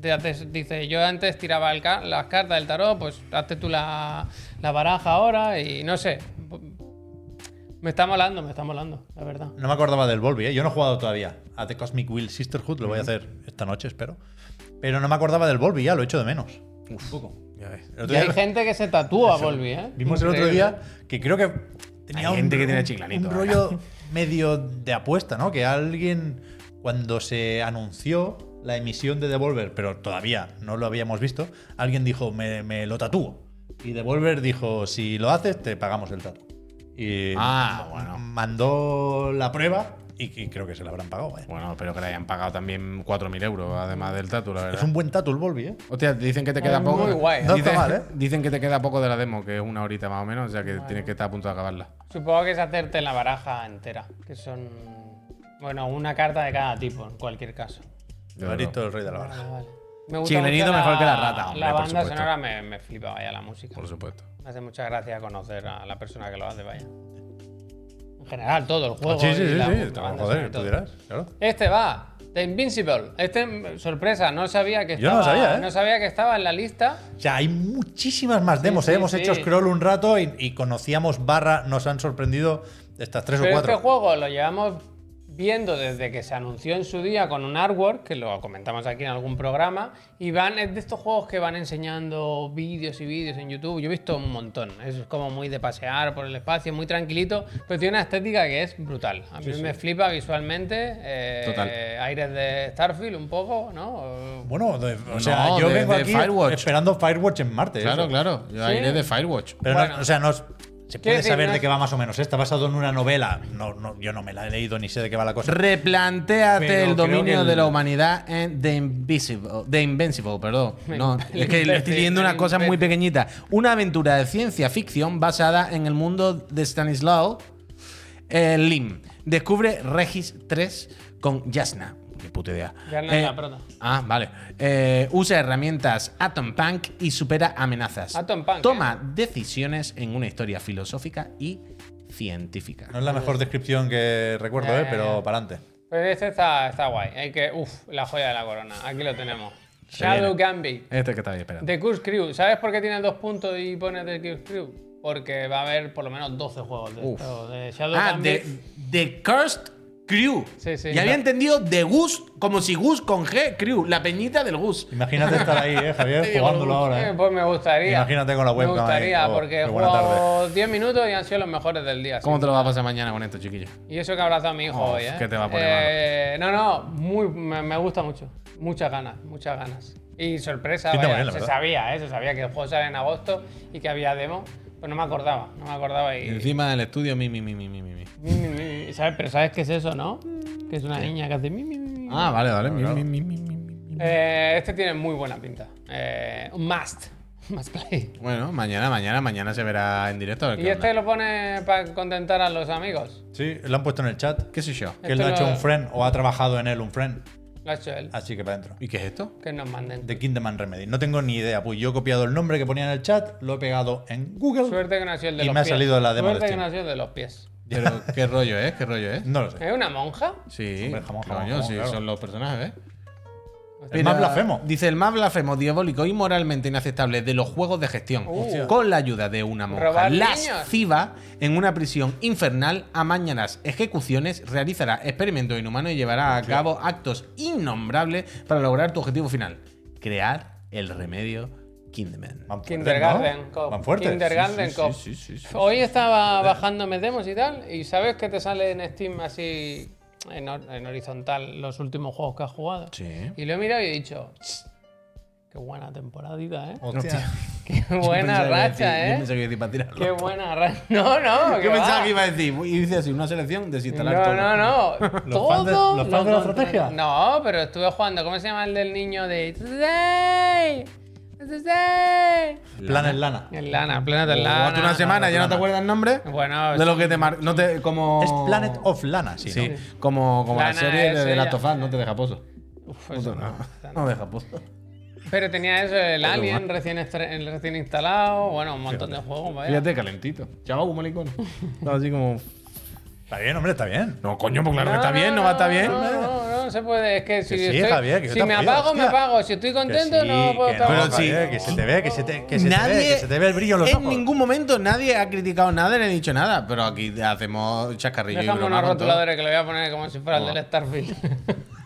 te haces- dice, yo antes tiraba el ca- las cartas del tarot, pues hazte tú la, la baraja ahora y no sé. Me está molando, me está molando, la verdad. No me acordaba del Volby, ¿eh? Yo no he jugado todavía a The Cosmic Wheel Sisterhood, lo voy a hacer esta noche, espero. Pero no me acordaba del Volby, ya lo he hecho de menos. Un poco. Ya ves. Y día hay gente que se tatúa, Volvi, ¿eh? Vimos el otro día que creo que tenía Hay un, gente que tiene un- chiclanito, un rollo medio de apuesta, ¿no? Que alguien, cuando se anunció la emisión de Devolver, pero todavía no lo habíamos visto, alguien dijo, me, me lo tatúo. Y Devolver dijo, si lo haces, te pagamos el tatu. Y Ah, bueno. mandó la prueba y, y creo que se la habrán pagado. vaya. Bueno, espero que le hayan pagado también 4.000 euros, además del tatu, la verdad. Es un buen tatu el Volby, ¿eh? Hostia, dicen que te queda Es poco. muy guay. No Dicen, está mal, ¿eh? dicen que te queda poco de la demo, que es una horita más o menos, o sea que tienes que estar a punto de acabarla. Supongo que es hacerte la baraja entera, que son. Bueno, una carta de cada tipo, en cualquier caso. Barito, el rey de la Vale, baraja. vale. Me Chiclenito mucho mejor que la rata, hombre, La banda sonora me, me flipa, vaya, la música. Por supuesto. Me hace mucha gracia conocer a la persona que lo hace, vaya. En general, todo el juego. Sí, sí, sí, sí. Joder, tú dirás, claro. Este va, The Invincible. Este, sorpresa, no sabía que Yo estaba. sabía, ¿eh? no sabía que estaba en la lista. O sea, hay muchísimas más demos. sí, ¿eh? Hemos sí. hecho scroll un rato y, y conocíamos barra, nos han sorprendido estas tres o cuatro. este juego lo llevamos viendo desde que se anunció en su día con un artwork, que lo comentamos aquí en algún programa, y van, es de estos juegos que van enseñando vídeos y vídeos en YouTube. Yo he visto un montón, es como muy de pasear por el espacio, muy tranquilito, pero tiene una estética que es brutal. A mí me flipa visualmente, eh, Total. aires de Starfield un poco, ¿no? Bueno, de- o sea, yo de- vengo de aquí Firewatch. esperando Firewatch en Marte. Claro, eso. claro. Yo Sí. de Firewatch. Pero no- o sea, no es- se puede decir, saber no de qué va más o menos. Está basado en una novela. No, no, yo no me la he leído ni sé de qué va la cosa. Replantéate Pero el dominio el- de la humanidad en The Invisible. The Invincible, perdón. No, es que le estoy leyendo una cosa muy pequeñita. Una aventura de ciencia ficción basada en el mundo de Stanislaw eh, Lim. Descubre Regis 3 con Jasna. Puta idea. Prota. Ah, vale. Eh, usa herramientas Atom Punk y supera amenazas. Atom Punk, Toma decisiones en una historia filosófica y científica. No es la mejor descripción que recuerdo, ¿eh? pero para adelante. Pues este está, está guay. Hay que. Uf, la joya de la corona. Aquí lo tenemos. Se Shadow viene. Gambit. Este que estaba esperando. The Curse Crew. ¿Sabes por qué tiene dos puntos y pone The Curse Crew? Porque va a haber por lo menos 12 juegos de, esto, de Shadow Ah, Gambit. The, The Cursed Crew. Sí, sí. Y había entendido The Gus, como si Gus con G, Crew, la peñita del Gus. Imagínate estar ahí, ¿eh, Javier? Jugándolo ahora. Eh, ¿eh? pues me gustaría. Imagínate con la webcam Me gustaría, ahí. Oh, porque he qué buena jugado 10 minutos y han sido los mejores del día. ¿Cómo te lo vas a pasar mañana con esto, chiquillo? Y eso que abrazo a mi hijo Oh, hoy, ¿eh? ¿qué te va a poner Eh, No, no, muy, me, me gusta mucho. Muchas ganas, muchas ganas. Y sorpresa, vaya, bien, se verdad. sabía, ¿eh? Se sabía que el juego sale en agosto y que había demo. Pues no me acordaba, no me acordaba y... Encima del estudio, mi, mi, mi, mi, mi, mi. mi. Mi, mi, ¿sabes? Pero ¿sabes qué es eso, no? Que es una niña que hace mi, mi, mi, mi. Ah, vale, vale. Mi, mi, mi, mi, mi. Eh, este tiene muy buena pinta. Eh, un must. Must play. Bueno, mañana, mañana, mañana se verá en directo. a ver ¿Y qué este onda. lo pone para contentar a los amigos? Sí, lo han puesto en el chat. ¿Qué sé yo? Que él no ha hecho lo- un friend o ha trabajado en él un friend. Lo ha hecho él. Así que para adentro. ¿Y qué es esto? Que nos manden. The Kingdom and Remedy. No tengo ni idea. Pues yo he copiado el nombre que ponía en el chat, lo he pegado en Google. Suerte que sido el de Y los me ha salido la demo de Suerte que no ha sido el de los pies. Pero, ¿qué rollo es? ¿Qué rollo es? No lo sé. ¿Es una monja? Sí, Hombre, jamón, jamón, coño, jamón, sí, claro. son los personajes, ¿eh? El más blasfemo. Dice el más blasfemo, diabólico y moralmente inaceptable de los juegos de gestión. Uh. Con la ayuda de una monja lasciva en una prisión infernal, amañarás ejecuciones, realizará experimentos inhumanos y llevará a cabo actos innombrables para lograr tu objetivo final: crear el remedio Kinderman. Kindergarten ¿no? Cop. Van fuertes. Kindergarten Sí, Cop. sí, sí, sí, sí. Hoy estaba bajándome demos y tal, y sabes que te sale en Steam así en, hor- en horizontal los últimos juegos que has jugado. Sí. Y lo he mirado y he dicho, "Ch, qué buena temporadita, ¿eh? Hostia. Qué buena racha, Yo ¿eh? pensaba que iba a decir para tirarlo. Qué buena racha. No, no, Yo pensaba que iba a decir, y dice así, una selección, desinstalar No, todo. no, no. ¿Los Todo fans de- los lo fans de la estrategia? No, pero estuve jugando. ¿Cómo se llama el del niño de Today. Planes Lana. El Lana, Planet del Lana. Jugaste una semana, ya no te acuerdas el nombre. Bueno, de lo que te mar... no te como Es Planet of Lana, sí. Sí, ¿no? como, como la Lana serie es de, de ella. Last of Us, no te deja pozo. Uf, eso no, no. no deja pozo. Pero tenía eso, el Alien recién, estre- el recién instalado. Bueno, un montón de juegos, vaya. Fíjate, calentito. Chaval, como licón. Estaba así como. Está bien, hombre, está bien. No, coño, pues claro que está bien, no va a estar bien. No, no, no, se puede. Es que si, sí, estoy- Javier, que yo si te me apoyo, apago, me apago. Si estoy contento, sí, no puedo estar. no, Pero sí. Javier, que se te ve, que se te, que se te nadie, ve, que se te ve el brillo en los en ojos. ningún momento nadie ha criticado nada ni ha dicho nada, pero aquí hacemos chascarrillo y Déjame unos con rotuladores que le voy a poner como si fuera el del Starfield.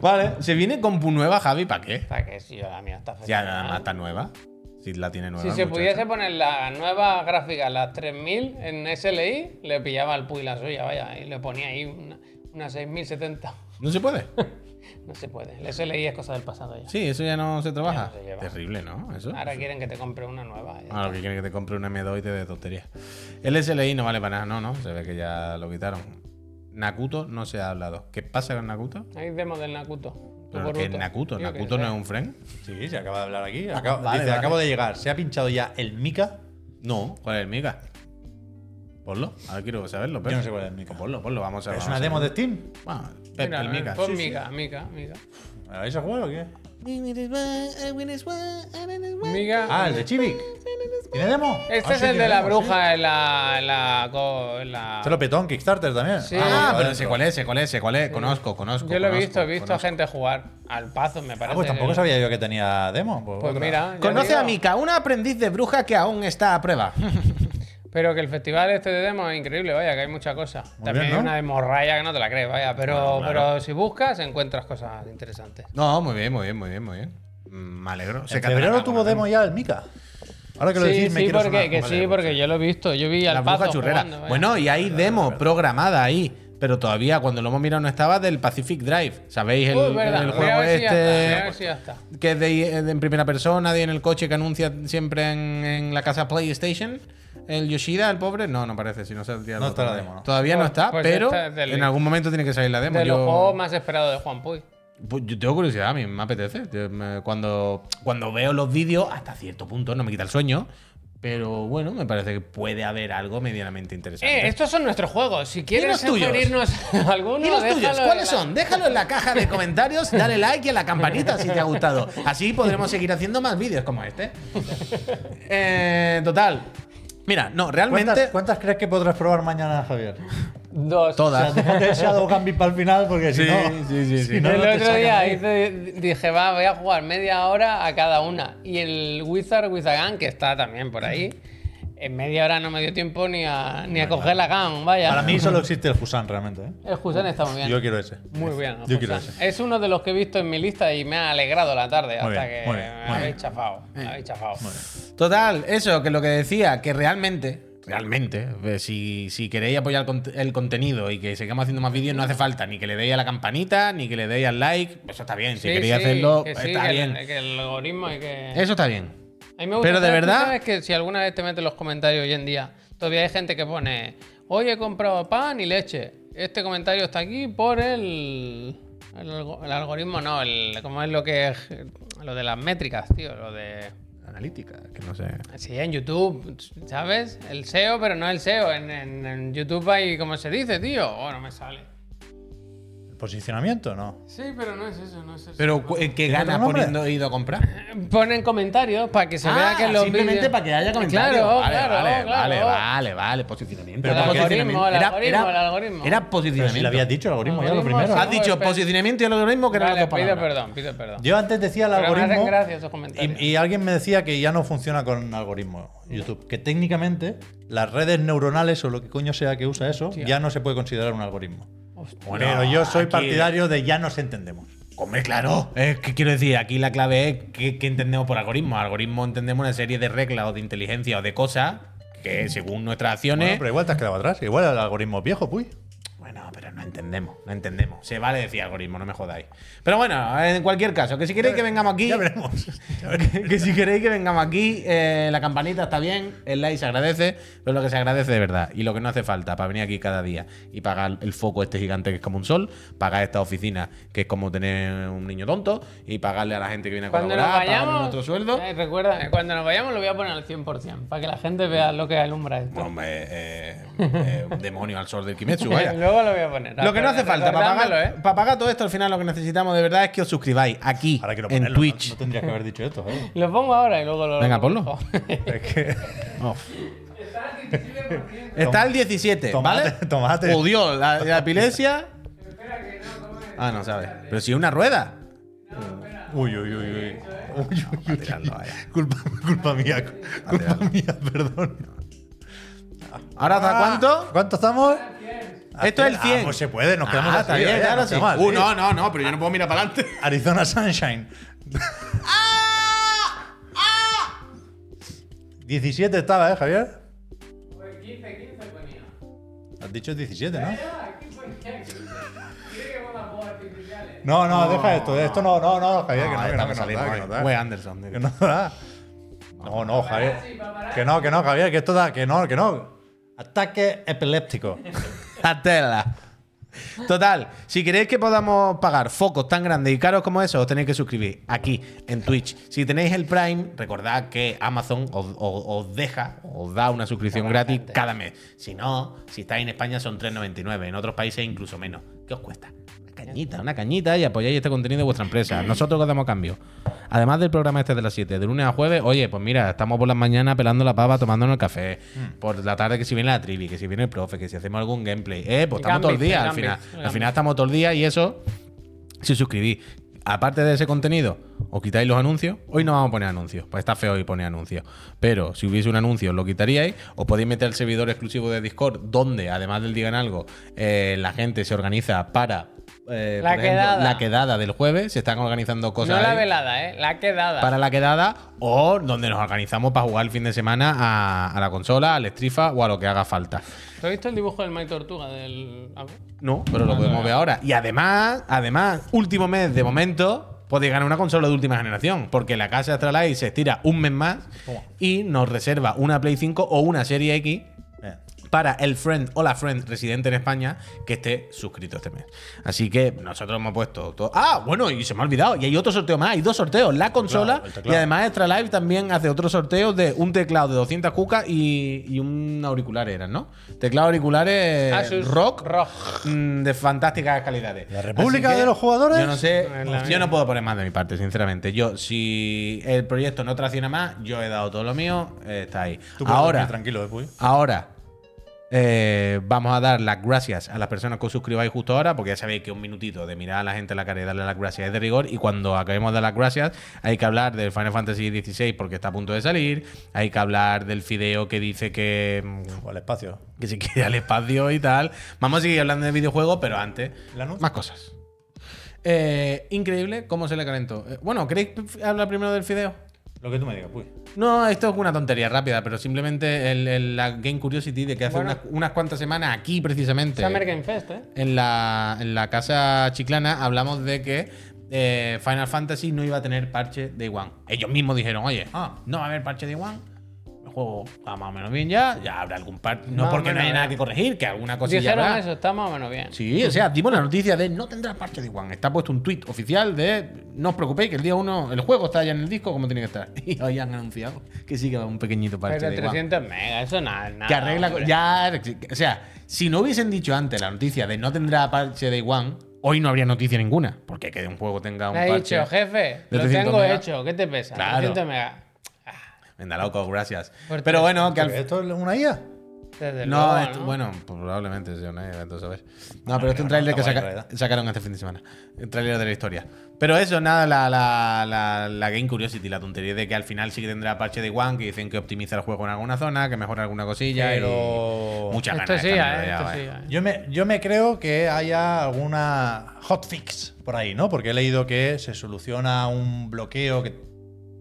Vale, se viene compu nueva, Javi, ¿para qué? Para que si yo la mía está Ya nada más está nueva. Si la tiene nueva. Si el se pudiese poner la nueva gráfica, las 3000 en SLI, le pillaba al Puy la suya, vaya, y le ponía ahí una, una 6070. ¿No se puede? No se puede. El SLI es cosa del pasado ya. Sí, eso ya no se trabaja. No se. Terrible, ¿no? Eso. Ahora quieren que te compre una nueva. Ah, lo que quieren que te compre un M2 y te dé tontería. El SLI no vale para nada, no, no. Se ve que ya lo quitaron. Nakuto no se ha hablado. ¿Qué pasa con Nakuto? está. Hay demos del Nakuto. Pero que. Nakuto, Yo Nakuto no es un friend. Sí, se acaba de hablar aquí. Acaba- vale, dice, vale. acabo de llegar. Se ha pinchado ya el Mika. No, ¿cuál es el Mika? Ponlo, ahora quiero saberlo. Pep. Yo no sé cuál es el Mika. Ponlo, ponlo, vamos a ver. ¿Es una demo de Steam? Bueno, Pep, Mira, el Mika. Pon Sí, sí. Mika, Mika, Mika. ¿Me la vais a jugar o qué? Mika. Ah, el de Chivik. ¿Tiene demo? Este Ah, es sí, el de la demo, bruja en la. En la, en la- Se lo petó en Kickstarter también. Sí. Ah, va pero sé cuál es, sé cuál es, sé cuál es. Conozco, conozco. Yo lo he visto, he visto a conozco. gente jugar al pazo, me parece. Ah, pues tampoco que- sabía yo que tenía demo. Pues, Pues mira. Conoce digo. a Mika, una aprendiz de bruja que aún está a prueba. Pero que el festival este de demos es increíble, vaya, que hay mucha cosa. Muy También bien, hay ¿no? una hemorragia que no te la crees, vaya. Pero, Claro, claro. pero si buscas, encuentras cosas interesantes. No, muy bien, muy bien, muy bien, muy bien. Mm, Me alegro. Se En febrero tuvo demo ya el Mika. Ahora que lo Sí, decís, me quiero porque, sonar. que Vale, sí, porque yo lo he visto. Yo vi La al bruja pazo churrera. jugando, bueno, y hay demo programada ahí. Pero todavía cuando lo hemos mirado no estaba del Pacific Drive. ¿Sabéis el, Uy, verdad, el juego si este? si que es de, de en primera persona, de en el coche que anuncia siempre en, en la casa PlayStation. El Yoshida, el pobre, no, no parece, si no se No está la demo, ¿no? Todavía no Pues- está, pues pero en algún momento tiene que salir la demo. De los Yo- juegos más esperados de Juan Puy. pues yo tengo curiosidad, a mí me apetece. Cuando, cuando veo los vídeos, hasta cierto punto no me quita el sueño. Pero bueno, me parece que puede haber algo medianamente interesante. Eh, estos son nuestros juegos. Si quieres sugerirnos alguno, ¿Y los tuyos? ¿Cuáles la- son? Déjalo en la caja de comentarios, dale like y a la campanita si te ha gustado. Así podremos seguir haciendo más vídeos como este. Eh, total. Mira, no, realmente. ¿Cuántas, cuántas crees que podrás probar mañana, Javier? Dos. Todas. Déjate el Shadow Gambit para el final, porque si Sí, no. sí, sí, sí. si no, el no otro día hice- dije, va, voy a jugar media hora a cada una. Y el Wizard Gun, que está también por ahí, en media hora no me dio tiempo ni a, ni a coger la gun, vaya. Para mí solo existe el Husan realmente. ¿eh? El Husan está muy bien. Yo quiero ese. Muy bien. Yo quiero ese. Es uno de los que he visto en mi lista y me ha alegrado la tarde Muy hasta bien, que muy bien, me muy habéis bien. chafado. Me habéis chafado. Total, eso, que lo que decía, que realmente, realmente, eh, si, si queréis apoyar el, cont- el contenido y que sigamos haciendo más vídeos, no hace falta ni que le deis a la campanita, ni que le deis al like. Eso está bien. Si Sí, queréis sí, hacerlo, que sí, está que bien. El, que el algoritmo hay que. Eso está bien. A mí me gusta Pero de verdad- ¿Sabes que si alguna vez te metes los comentarios hoy en día, todavía hay gente que pone, hoy he comprado pan y leche. Este comentario está aquí por el. El, algo- el algoritmo, no, el, como es lo que. Lo de las métricas, tío, lo de. Analítica, que no sé. Sí, en YouTube, ¿sabes? El SEO, pero no el SEO. En, en- en YouTube hay, como se dice, tío. Oh, no me sale. Posicionamiento, ¿no. Sí, pero no es eso, no es eso. Pero eh, ¿qué ¿Tiene ganas otro nombre? poniendo ido a comprar? Ponen comentarios para que se vea Ah, que los simplemente vídeos- para que haya comentarios. Claro, vale, claro, vale, claro. vale, vale, vale, posicionamiento. El Era algoritmo, posicionamiento. el Era- algoritmo, era- el algoritmo. Era Pero si posicionamiento. lo habías dicho, el algoritmo, ya lo Algoritmo, primero. sí. Has dicho Espera. posicionamiento y el algoritmo que eran las Vale, dos pido palabras. perdón, pido perdón. Yo antes decía el Pero me hacen algoritmo. gracia esos comentarios. Y, y alguien me decía que ya no funciona con algoritmo YouTube. Que técnicamente las redes neuronales o lo que coño sea que usa eso ya no se puede considerar un algoritmo. Hostia. Bueno, Pero yo soy aquí- partidario de ya nos entendemos. Hombre, claro. Es que quiero decir, aquí la clave es qué, qué entendemos por algoritmo. Algoritmo entendemos una serie de reglas o de inteligencia o de cosas que según nuestras acciones. Bueno, pero igual te has quedado atrás. Igual el algoritmo es viejo, puy. Bueno, pero no entendemos, no entendemos. Se vale decir algoritmo, no me jodáis. Pero bueno, en cualquier caso, que si queréis que vengamos aquí. Ya veremos. que, que si queréis que vengamos aquí, eh, la campanita está bien, el like se agradece, pero lo que se agradece de verdad y lo que no hace falta para venir aquí cada día y pagar el foco este gigante que es como un sol, pagar esta oficina que es como tener un niño tonto y pagarle a la gente que viene a Cuando nos colaborar, pagarle vayamos, nuestro sueldo. eh, recuerda, eh, cuando nos vayamos lo voy a poner al 100%, para que la gente vea lo que alumbra esto. Hombre, eh, eh, un demonio al sol del Kimetsu, vaya. Luego lo voy a poner. Lo que no hace falta para pagar, ¿eh? para pagar todo esto, al final lo que necesitamos de verdad es que os suscribáis aquí Ahora quiero en. Twitch. No, no tendrías que haber dicho esto, ¿eh? Lo pongo ahora y luego lo. Venga, lo ponlo. Es que. Está el 17, Tomate, ¿vale? tomate. Oh, Dios, la, la epilepsia. Ah, no sabes. Pero si es una rueda. Uy, uy, uy, uy. Uy, uy, uy. Culpa, culpa mía. Culpa mía, perdón. ¿Ahora hasta Ah, cuánto? ¿Cuánto estamos? Esto es el Ah, 100. pues se puede, nos quedamos Ah, está bien, vaya, ahora sí. quedamos Uh, no, no, no, pero yo no puedo mirar para adelante. Arizona Sunshine. 17 estaba, ¿eh, Javier? 15, 15 ponía. Has dicho 17, ¿no? Aquí ponía 15. ¿Quiere que ponga fuegos artificiales? No, no, deja esto. Esto no, no, no, Javier, que no, que no, que no que no da. Anderson. Que no da. No, no, Javier. Que no, que no, Javier, que esto da, que no, que no. Ataque epiléptico. La tela. Total, si queréis que podamos pagar focos tan grandes y caros como eso, os tenéis que suscribir aquí en Twitch. Si tenéis el Prime, recordad que Amazon os, os- os deja, os da una suscripción gratis cada mes. Si no, si estáis en España son 3,99, en otros países incluso menos. ¿Qué os cuesta? Una cañita, una cañita y apoyáis este contenido de vuestra empresa. Nosotros os damos cambio. Además del programa este de las 7, de lunes a jueves, oye, pues mira, estamos por las mañanas pelando la pava, tomándonos el café. Por la tarde que si viene la trivi, que si viene el profe, que si hacemos algún gameplay. Eh, pues El estamos todo el día el al final. El Al final estamos todo el día y eso, si suscribís. Aparte de ese contenido, os quitáis los anuncios. Hoy no vamos a poner anuncios, pues está feo hoy poner anuncios. Pero si hubiese un anuncio, lo quitaríais. Os podéis meter al servidor exclusivo de Discord, donde además del Digan Algo, eh, la gente se organiza para. Eh, La por ejemplo, quedada. la quedada del jueves. Se están organizando cosas. No la ahí velada, ¿eh? La quedada. para la quedada o donde nos organizamos para jugar el fin de semana a, a la consola, al Strifa o a lo que haga falta. ¿Tú has visto el dibujo del Mike Tortuga del. a ver? No, pero lo podemos ver ahora. Y además, además, último mes de momento, podéis ganar una consola de última generación. Porque la casa de Astralife se estira un mes más y nos reserva una Play 5 o una Serie X para el friend o la friend residente en España que esté suscrito este mes. Así que nosotros hemos puesto todo. Ah, bueno, y se me ha olvidado. Y hay otro sorteo más. Hay dos sorteos. La consola y además Extra Live también hace otro sorteo de un teclado de 200 cucas y, y un auricular eran, ¿no? Teclado auriculares Asus rock, Rock. mm, de fantásticas calidades. ¿La República de los Jugadores? Yo no sé, yo no puedo poner más de mi parte, sinceramente. Yo, si el proyecto no tracciona más, yo he dado todo lo mío, eh, está ahí. Tú puedes Ahora, tranquilo, eh, puy. Ahora, eh, vamos a dar las gracias a las personas que os suscribáis justo ahora, porque ya sabéis que un minutito de mirar a la gente en la cara y darle las gracias es de rigor. Y cuando acabemos de dar las gracias, hay que hablar del Final Fantasy XVI porque está a punto de salir. Hay que hablar del fideo que dice que, mm, al espacio. que se quiere al espacio y tal. Vamos a seguir hablando de videojuegos, pero antes, más cosas. Eh, increíble cómo se le calentó. Eh, bueno, ¿queréis hablar primero del fideo? Lo que tú me digas, puy. No, esto es una tontería rápida, pero simplemente el- el- la Game Curiosity de que hace Bueno. unas, unas cuantas semanas aquí precisamente Summer Game Fest, ¿eh? en la, en la casa chiclana hablamos de que eh, Final Fantasy no iba a tener parche Day One. Ellos mismos dijeron, oye, ah, no va a haber parche Day One. El juego está más o menos bien ya, ya habrá algún parche. No Más porque no haya nada bien. que corregir, que alguna cosilla Dijeron habrá. eso, está más o menos bien. Sí, o sea, dimos la noticia de no tendrá parche Day One. Está puesto un tweet oficial de no os preocupéis que el día uno el juego está ya en el disco como tiene que estar. Y hoy han anunciado que sí que va un pequeñito parche Pero One. 300 megas, eso nada, nada. Que arregla. hombre. Ya. O sea, si no hubiesen dicho antes la noticia de no tendrá parche Day One, hoy no habría noticia ninguna. Porque que un juego tenga un Me ha parche. dicho, jefe, de lo 300 tengo hecho. ¿Qué te pesa? Claro. 300 megas. Venga, loco, gracias. Por Pero bueno, que al ¿Esto es una IA? Desde No, luego, esto- ¿no? bueno, probablemente sea una idea, entonces, ¿sabes? No, pero este es un tráiler que está guay, saca- sacaron este fin de semana. El tráiler de la historia. Pero eso, nada, la, la, la, la Game Curiosity, la tontería de que al final sí que tendrá parche de One, que dicen que optimiza el juego en alguna zona, que mejora alguna cosilla. Pero- Y muchas Esto ganas. sí, ¿eh? cambiarlo ya, Esto vaya. sí, ¿eh? Yo me, yo me creo que haya alguna hotfix por ahí, ¿no? Porque he leído que se soluciona un bloqueo que,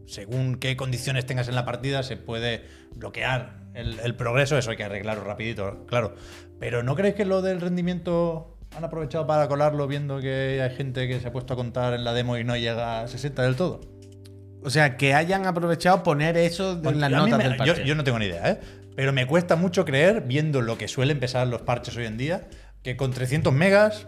según qué condiciones tengas en la partida, se puede bloquear el, el progreso. Eso hay que arreglarlo rapidito, claro. Pero ¿no creéis que lo del rendimiento han aprovechado para colarlo viendo que hay gente que se ha puesto a contar en la demo y no llega a 60 del todo? O sea, que hayan aprovechado poner eso en las notas me- del yo, parche. yo no tengo ni idea, ¿eh? Pero me cuesta mucho creer, viendo lo que suelen pesar los parches hoy en día, que con 300 megas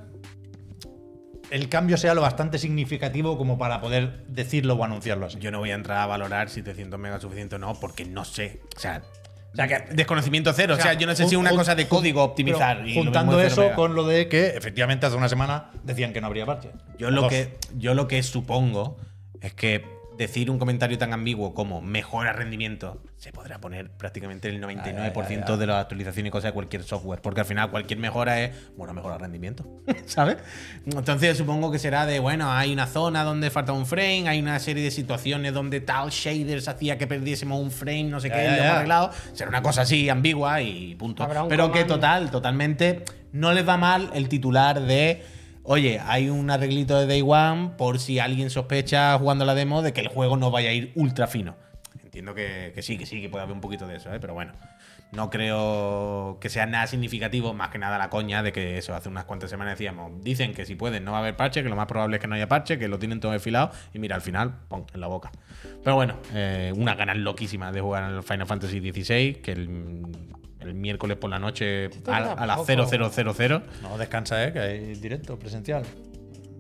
el cambio sea lo bastante significativo como para poder decirlo o anunciarlo así. Yo no voy a entrar a valorar si 300 megas es suficiente o no, porque no sé. O sea, o sea, que desconocimiento cero. O sea, yo no sé si es una cosa de código optimizar. y juntando eso con lo de que efectivamente hace una semana decían que no habría parche. Yo lo, dos. que, yo lo que supongo es que decir un comentario tan ambiguo como mejora rendimiento se podrá poner prácticamente el 99% Ya, ya, ya. de las actualizaciones y cosas de cualquier software. Porque al final cualquier mejora es, bueno, mejora rendimiento. ¿Sabes? Entonces supongo que será de, bueno, hay una zona donde falta un frame, hay una serie de situaciones donde tal shaders hacía que perdiésemos un frame, no sé qué, y lo hemos arreglado. Será una cosa así ambigua y punto. Pero que total, totalmente, no les va mal el titular de oye, hay un arreglito de Day One por si alguien sospecha jugando la demo de que el juego no vaya a ir ultra fino. Entiendo que, sí, que sí, que puede haber un poquito de eso, ¿eh? pero bueno. No creo que sea nada significativo, más que nada la coña de que eso hace unas cuantas semanas decíamos, dicen que si pueden no va a haber parche, que lo más probable es que no haya parche, que lo tienen todo enfilado y mira, al final, pon, en la boca. Pero bueno, eh, unas ganas loquísimas de jugar al Final Fantasy XVI, que el, el miércoles por la noche a, a las tampoco. 0000 No, descansa, ¿eh? Que hay directo, presencial.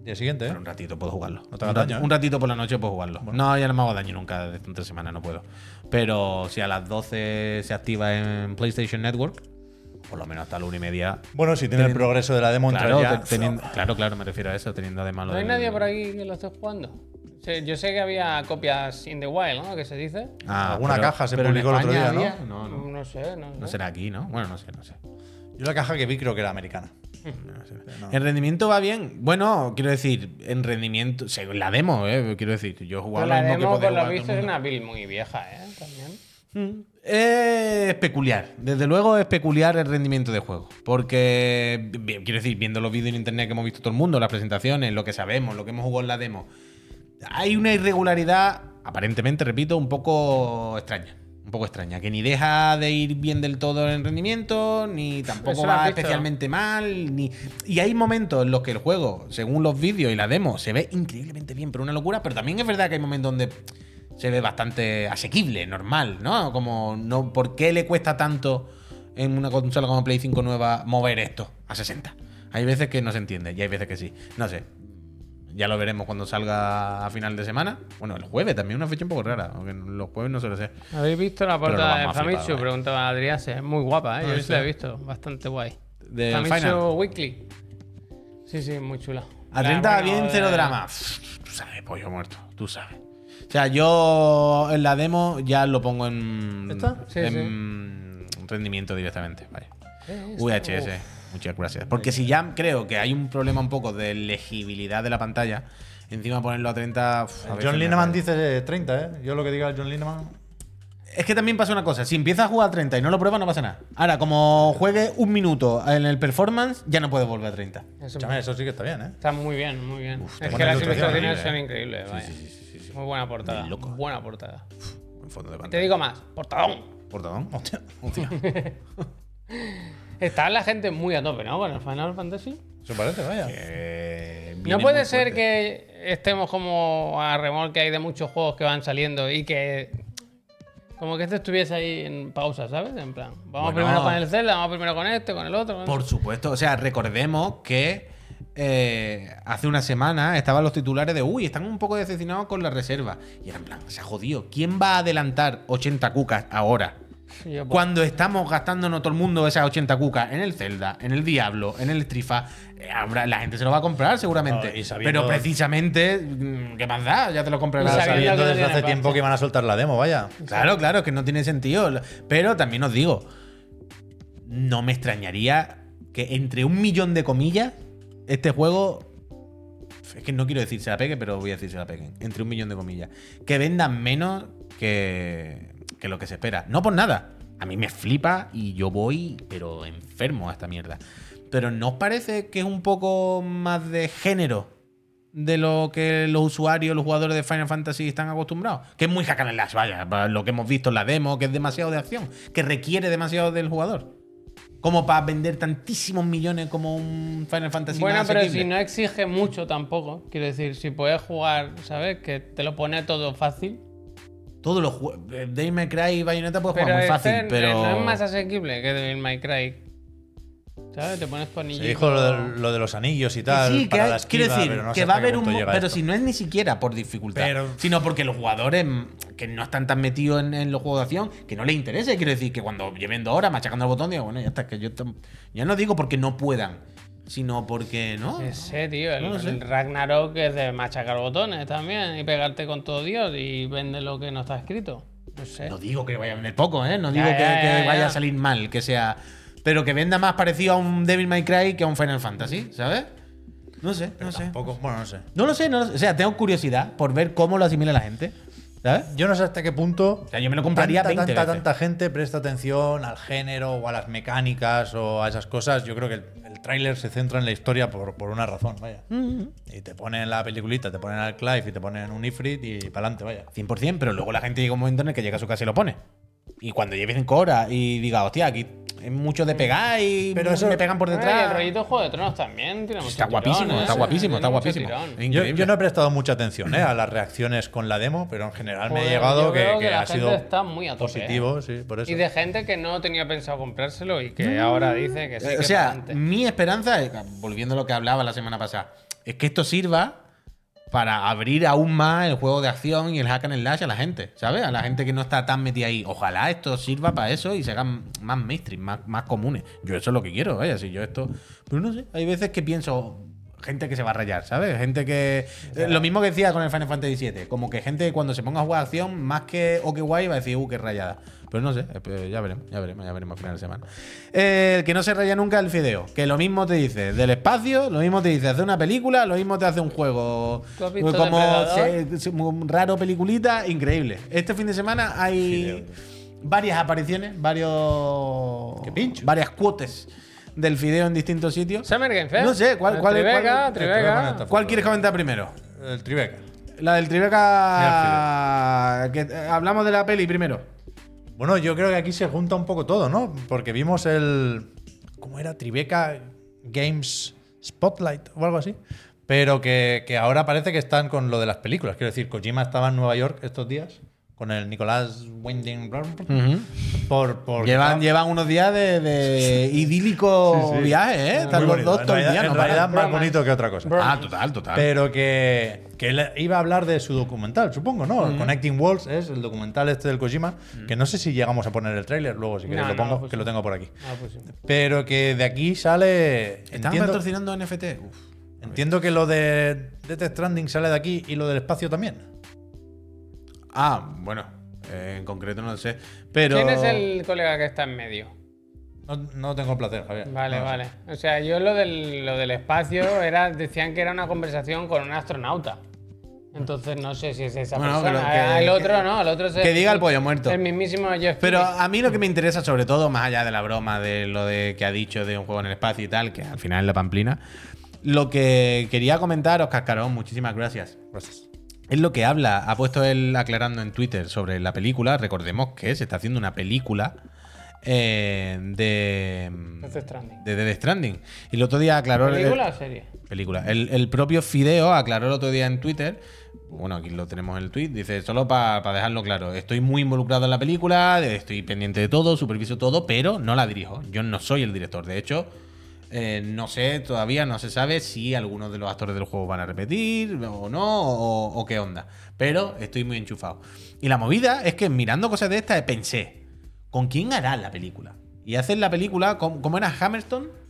Día siguiente, ¿eh? Pero un ratito puedo jugarlo. No te hagas un, rat- daño, ¿eh? un ratito por la noche puedo jugarlo. No, ya no me hago daño nunca desde entre semana, no puedo. Pero si a las 12 se activa en PlayStation Network, por lo menos hasta la una y media. Bueno, si tiene el progreso de la demo, Claro, ya. te- teniendo- claro, claro, me refiero a eso, teniendo además lo ¿No hay del- nadie por aquí que lo esté jugando? Sí, Yo sé que había copias in the wild, ¿no? Que se dice. Ah, Alguna pero- caja se pero en publicó el otro día, ¿no? había- No, no. No sé, no sé. No será aquí, ¿no? Bueno, no sé, no sé. Yo la caja que vi creo que era americana. No sé. No. ¿En rendimiento va bien? Bueno, quiero decir, en rendimiento. La demo, ¿eh? Quiero decir, yo he jugado Pero la mismo que demo, podía por lo visto, es una build muy vieja, ¿eh? También. Mm, Es peculiar. Desde luego es peculiar el rendimiento de juego. Porque, quiero decir, viendo los vídeos en internet que hemos visto todo el mundo, las presentaciones, lo que sabemos, lo que hemos jugado en la demo, hay una irregularidad, aparentemente, repito, un poco extraña. Un poco extraña. Que ni deja de ir bien del todo en rendimiento, ni tampoco va especialmente mal. Ni... Y hay momentos en los que el juego, según los vídeos y la demo, se ve increíblemente bien, pero una locura. Pero también es verdad que hay momentos donde se ve bastante asequible, normal, ¿no? Como, no, ¿por qué le cuesta tanto en una consola como Play 5 nueva mover esto a 60? Hay veces que no se entiende y hay veces que sí. No sé. Ya lo veremos cuando salga a final de semana. Bueno, el jueves también una fecha un poco rara, aunque los jueves no suele ser. ¿Habéis visto la portada de Famitsu? vaya. Preguntaba Adriase. Es muy guapa, ¿eh? No, Yo sí la he visto. Bastante guay. Del Famitsu final. Weekly. Sí, sí, muy chula. A La- 30 bueno, bien, cero eh, drama. Tú sabes, pollo muerto, tú sabes. O sea, yo en la demo ya lo pongo en, ¿Está? Sí, en rendimiento directamente. Vale. eh, VHS, muchas gracias. Porque si ya creo que hay un problema un poco de legibilidad de la pantalla, encima ponerlo a 30. uf, a John Lineman dice 30, ¿eh? Yo lo que diga John Lineman. Es que también pasa una cosa, si empiezas a jugar a 30 y no lo pruebas, no pasa nada. Ahora, como juegue un minuto en el performance, ya no puedes volver a 30. Eso Escúchame, eso sí que está bien, ¿eh? está muy bien, muy bien. te es que las ilustraciones son eh. increíbles, vaya. Muy buena portada. Loco. Buena portada. En fondo de Te pantalla. digo más, portadón. Portadón. Hostia. Hostia. Está la gente muy a tope, ¿no? Con el Final Fantasy. Eso parece, vaya. Eh, No puede ser que estemos como a remolque hay de muchos juegos que van saliendo y que. Como que este estuviese ahí en pausa, ¿sabes? En plan, vamos Bueno. primero con el Zelda, vamos primero con este, con el otro. con Por supuesto, o sea, recordemos que eh, hace una semana estaban los titulares de uy, están un poco decepcionados con la reserva. Y era en plan, se ha jodido. ¿Quién va a adelantar 80 cucas ahora? Cuando estamos gastándonos todo el mundo esas 80 cucas en el Zelda, en el Diablo, en el Strifa, eh, la gente se lo va a comprar seguramente. No, y sabiendo- Pero precisamente, mm, ¿qué más da? Ya te lo comprarás. Sabiendo desde hace tiempo que iban a soltar la demo, vaya. Claro, claro, es que no tiene sentido. Pero también os digo, no me extrañaría que entre un millón de comillas, este juego. Es que no quiero decir se la pegue, pero voy a decir se la peguen. Entre un millón de comillas. Que vendan menos que, que lo que se espera. No por nada. A mí me flipa y yo voy, pero enfermo a esta mierda. Pero ¿no os parece que es un poco más de género de lo que los usuarios, los jugadores de Final Fantasy están acostumbrados. Que es muy hack and slash, vaya, lo que hemos visto en la demo, que es demasiado de acción, que requiere demasiado del jugador. Como para vender tantísimos millones como un Final Fantasy Bueno, pero asequible. si no exige mucho tampoco. Quiero decir, si puedes jugar, ¿sabes? Que te lo pone todo fácil. Todos los juegos. Devil May Cry y Bayonetta puedes Pero jugar muy este fácil, n- pero. no es más asequible que Devil May Cry. ¿Sabes? Te pones Se conillito. dijo lo de, lo de los anillos y tal. sí, que para hay- la quiero decir pero no sé que va a haber un. Pero esto. si no es ni siquiera por dificultad, Pero- sino porque los jugadores mm, que no están tan metidos en, en los juegos de acción, que no les interesa. Quiero decir que cuando lleven dos horas machacando el botón, digo, bueno, ya está, que yo. Ya no digo porque no puedan, sino porque no. Sé, tío. El, No sé. el Ragnarok es de machacar botones también y pegarte con todo Dios y vende lo que no está escrito. No sé. No digo que vaya a vender poco, ¿eh? No Ya, digo que, ya, que ya, vaya ya. a salir mal, que sea. Pero que venda más parecido a un Devil May Cry que a un Final Fantasy, ¿sabes? No sé, no sé. Tampoco, bueno, no sé. No lo sé, no lo sé. O sea, tengo curiosidad por ver cómo lo asimila la gente. ¿Sabes? Yo no sé hasta qué punto. O sea, yo me lo compraría tanta, 20 tanta, veces. tanta gente presta atención al género o a las mecánicas o a esas cosas. Yo creo que el, el tráiler se centra en la historia por, por una razón, vaya. Y te ponen la peliculita, te ponen al Clive y te ponen un Ifrit y para adelante, vaya. 100%, pero luego la gente llega un momento en el que llega a su casa y lo pone. Y cuando lleve 5 horas y diga, hostia, aquí es mucho de pegar y Pero eso- me pegan por detrás. el rollito Juego de Tronos también tiene mucho Está tirón, guapísimo, ¿eh? está guapísimo, Tiene está guapísimo. Yo, no he prestado mucha atención ¿eh? a las reacciones con la demo, pero en general me ha llegado que, creo que que la ha gente sido está muy a tope, positivo, sí, por eso. Y de gente que no tenía pensado comprárselo y que ahora dice que sí. Eh, que o sea, mi esperanza, es- volviendo a lo que hablaba la semana pasada, es que esto sirva para abrir aún más el juego de acción y el hack and slash a la gente, ¿sabes? A la gente que no está tan metida ahí. Ojalá esto sirva para eso y se hagan más mainstream, más, más comunes. Yo eso es lo que quiero, vaya, si yo esto... Pero no sé, hay veces que pienso... Gente que se va a rayar, ¿sabes? Gente que. eh, lo mismo que decía con el Final Fantasy VII. Como que gente cuando se ponga a jugar acción, más que o que guay, va a decir, uh, qué rayada. Pero no sé, eh, ya veremos, ya veremos, ya veremos a final de semana. Eh, el que no se raya nunca el fideo. Que lo mismo te dice del espacio, lo mismo te dice hacer una película, lo mismo te hace un juego ¿Tú has visto como Depredador? se- se- un raro peliculita, increíble. Este fin de semana hay varias apariciones, varios. Qué pincho. Varias cuotes del fideo en distintos sitios. Summer Game Fest. No sé, ¿cuál- El cuál es- Tribeca, cuál- Tribeca. Tribeca. ¿Cuál quieres comentar primero? El Tribeca. La del Tribeca. Que, eh, hablamos de la peli primero. Bueno, yo creo que aquí se junta un poco todo, ¿no? Porque vimos el. ¿Cómo era? Tribeca Games Spotlight o algo así. Pero que, que ahora parece que están con lo de las películas. Quiero decir, Kojima estaba en Nueva York estos días con el Nicolás Winding por, por Llevan, llevan unos días de, de idílico Sí, sí. viaje, ¿eh? Están los dos todo el realidad, día. en no realidad más bonito que otra cosa. Ah, total, total. Pero que, que él iba a hablar de su documental, supongo, ¿no? Connecting Worlds es el documental este del Kojima, que no sé si llegamos a poner el tráiler luego, si queréis No, lo no, pongo, pues que lo tengo por aquí. Ah, pues sí. Pero que de aquí sale. ¿Están Entiendo, patrocinando NFT? Uf. entiendo que lo de Death Stranding sale de aquí y lo del espacio también. Ah, bueno. eh, en concreto no lo sé. Pero. ¿Quién es el colega que está en medio? No, no tengo el placer, Javier. Vale, No lo sé. vale. O sea, yo lo del, lo del espacio era, decían que era una conversación con un astronauta. Entonces no sé si es esa Bueno, persona. que- el otro que- no, el otro es que diga el pollo muerto. El mismísimo Jeff Pero a mí lo que me interesa, sobre todo, más allá de la broma de lo de que ha dicho de un juego en el espacio y tal, que al final es la pamplina, lo que quería comentaros, Cascarón, muchísimas gracias. Gracias. Es lo que habla, ha puesto él aclarando en Twitter sobre la película. Recordemos que se está haciendo una película eh, de, de Death Stranding. Y el otro día aclaró. el- ¿Película o serie? película. El, el propio Fideo aclaró el otro día en Twitter. Bueno, aquí lo tenemos en el tweet. Dice, solo para dejarlo claro, estoy muy involucrado en la película, estoy pendiente de todo, superviso todo, pero no la dirijo. Yo no soy el director. De hecho, eh, no sé, todavía no se sabe si algunos de los actores del juego van a repetir o no, o, qué onda. Pero estoy muy enchufado. Y la movida es que mirando cosas de estas pensé, ¿con quién hará la película? Y hacen la película, ¿cómo cómo era Hammerstone?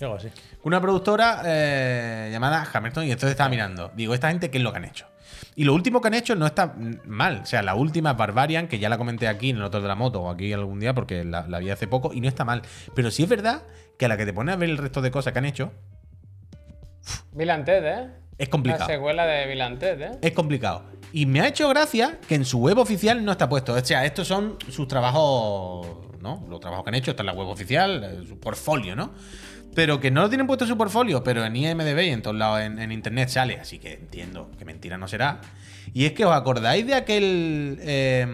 Sí, algo así. Una productora eh, llamada Hammerstone, y entonces estaba mirando. Digo, ¿esta gente qué es lo que han hecho? Y lo último que han hecho no está mal. O sea, la última Barbarian, que ya la comenté aquí en el otro de la moto o aquí algún día porque la, la vi hace poco, y no está mal. Pero sí es verdad que a la que te pones a ver el resto de cosas que han hecho, Ted, ¿eh? es La complicado. secuela de Ted, ¿eh? Es complicado. Y me ha hecho gracia que en su web oficial no está puesto. O sea, estos son sus trabajos, ¿no? Los trabajos que han hecho, está en la web oficial, eh, su portfolio, ¿no? Pero que no lo tienen puesto en su portfolio, pero en IMDB y en todos lados en, en internet sale. Así que entiendo que mentira no será. Y es que os acordáis de aquel eh,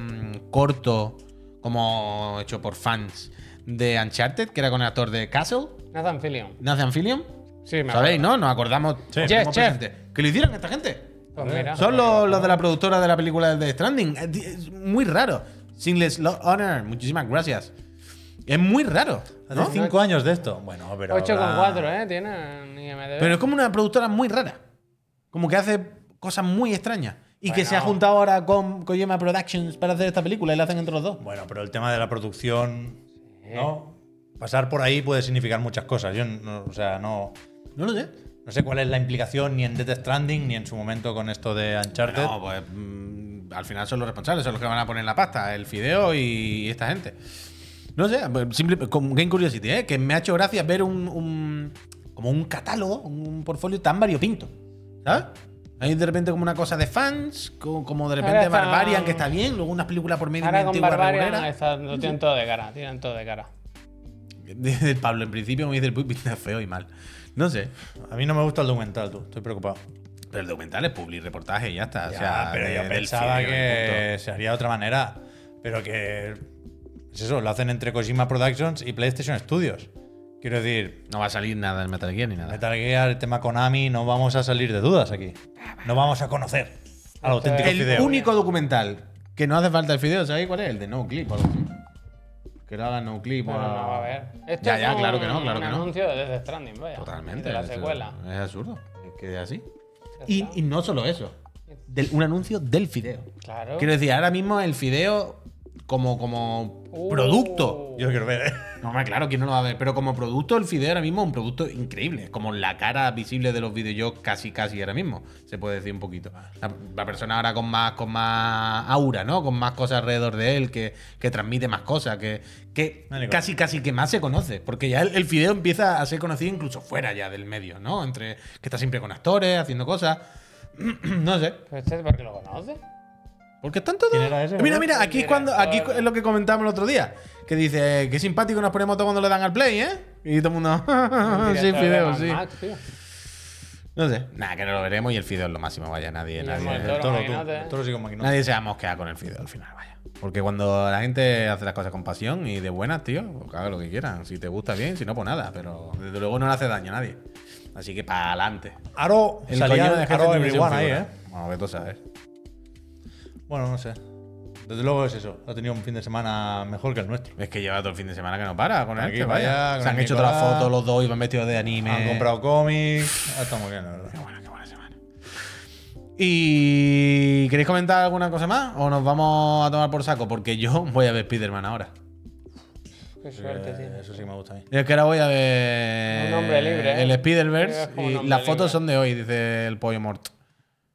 corto, como hecho por fans, de Uncharted, que era con el actor de Castle, Nathan Fillion. Nathan Fillion. Sí, me ¿Sabéis, acuerdo. no? Nos acordamos. Sí. Yes, chef. Que lo hicieron esta gente. Pues mira. Son los, los de la productora de la película de Stranding. Es muy raro. Sinless Lo- Honor, muchísimas gracias. Es muy raro. Hace ¿no? cinco años de esto. Bueno, pero. 8,4, habrá- ¿eh? Tiene en IMDb. Pero es como una productora muy rara. Como que hace cosas muy extrañas. Y que Bueno. se ha juntado ahora con Kojima Productions para hacer esta película y la hacen entre los dos. Bueno, pero el tema de la producción. ¿No? Pasar por ahí puede significar muchas cosas. Yo, no, o sea, no. No lo sé. No sé cuál es la implicación ni en Death Stranding ni en su momento con esto de Uncharted. No, pues mm, al final son los responsables, son los que van a poner la pasta, el Fideo y esta gente. No sé, simple, con Game Curiosity, ¿eh? que me ha hecho gracia ver un, un- como un catálogo, un portfolio tan variopinto. ¿Sabes? Hay de repente como una cosa de fans, co- como de repente Ahora está- Barbarian, que está bien, luego unas películas por medio Ahora con antiguas, Barbarian está- lo tienen todo de cara. Tienen todo de cara. Dice el Pablo, en principio me dice el Puy, pinta feo y mal. No sé. A mí no me gusta el documental, tú. Estoy preocupado. Pero el documental es public reportaje y ya está. Ya, o sea, pero de- yo pensaba que se haría de otra manera. Pero que. Es eso, lo hacen entre Kojima Productions y PlayStation Studios. Quiero decir. No va a salir nada del Metal Gear ni nada. Metal Gear, el tema Konami, no vamos a salir de dudas aquí. No vamos a conocer al auténtico El Fideo. único documental que no hace falta el video, ¿sabéis cuál es? El de No Clip o algo así. Que lo haga No Clip o no va a. Esto Ya, es ya, un- claro que no, claro que un no. anuncio de Death Stranding, vaya. Totalmente. De la es- secuela. Es absurdo. Es que es así. Y, no solo eso. Del- un anuncio del Fideo. Claro. Quiero decir, ahora mismo el Fideo como, como. Yo producto. lo quiero ver, ¿eh? No, hombre, claro, ¿quién no lo va a ver? Pero como producto, el Fideo ahora mismo es un producto increíble. Es como la cara visible de los videojuegos casi, casi ahora mismo. Se puede decir un poquito. La, la persona ahora con más, con más aura, ¿no? Con más cosas alrededor de él, que, que transmite más cosas, que, que Vale, casi, casi que más se conoce. Porque ya el, el Fideo empieza a ser conocido incluso fuera ya del medio, ¿no? Entre que está siempre con actores, haciendo cosas. no sé. Pero este es porque lo conoce. Porque están todos. ¿Quién era ese, mira, mira, aquí es cuando. Aquí es lo que comentábamos el otro día. Que dice, qué simpático nos ponemos todos cuando le dan al play, ¿eh? Y todo el mundo. Un sí, Fideo, sí. Max. No sé. Nada, que no lo veremos y el Fideo es lo máximo, vaya. Nadie, nadie, toro, nadie se va a mosquear con el Fideo al final, vaya. Porque cuando la gente hace las cosas con pasión y de buenas, tío, pues haga lo que quieran. Si te gusta bien, si no, pues nada. Pero desde luego no le hace daño a nadie. Así que para adelante. Aro, El salía coño de Aro Everyone ahí. ¿eh? Bueno, que tú sabes. Bueno, no sé. Desde luego es eso. Ha tenido un fin de semana mejor que el nuestro. Es que lleva todo el fin de semana que no para con Aquí, este, para vaya. Se han el hecho todas las fotos los dos y van vestidos de anime. Han comprado cómics. Ah, está muy bien, la verdad. Qué buena, qué buena semana. ¿Y queréis comentar alguna cosa más? ¿O nos vamos a tomar por saco? Porque yo voy a ver Spider-Man ahora. Qué suerte Eh, tiene. Eso sí me gusta a mí. Es que ahora voy a ver Un hombre libre, ¿eh? el Spider-Verse y las fotos son de hoy, dice el pollo mort.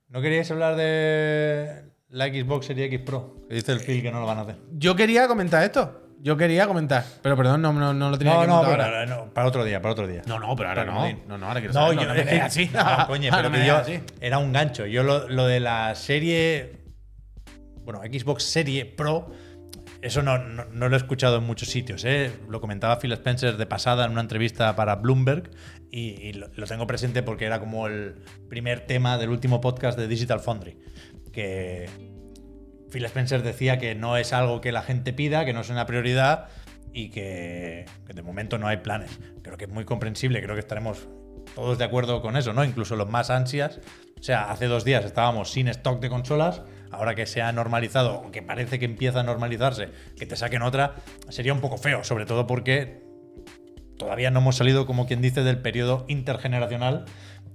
¿No queríais hablar de la Xbox Series X Pro? Que dice el Phil que no lo van a hacer. Yo quería comentar esto. Yo quería comentar. Pero perdón, no, no, no lo tenía No, que no, pero ahora. no, para otro día, para otro día. No, no, pero ahora no. no. No, no, ahora quiero No, saberlo. yo no me dejes así. No, coño, pero que yo así. era un gancho. Yo lo, lo de la serie. Bueno, Xbox Serie Pro. Eso no, no- no lo he escuchado en muchos sitios. ¿eh? Lo comentaba Phil Spencer de pasada en una entrevista para Bloomberg y, y lo, lo tengo presente porque era como el primer tema del último podcast de Digital Foundry. Que Phil Spencer decía que no es algo que la gente pida, que no es una prioridad y que, de momento no hay planes. Creo que es muy comprensible, creo que estaremos todos de acuerdo con eso, ¿no? Incluso los más ansias. O sea, hace dos días estábamos sin stock de consolas, ahora que se ha normalizado, o que parece que empieza a normalizarse, que te saquen otra, sería un poco feo, sobre todo porque todavía no hemos salido, como quien dice, del periodo intergeneracional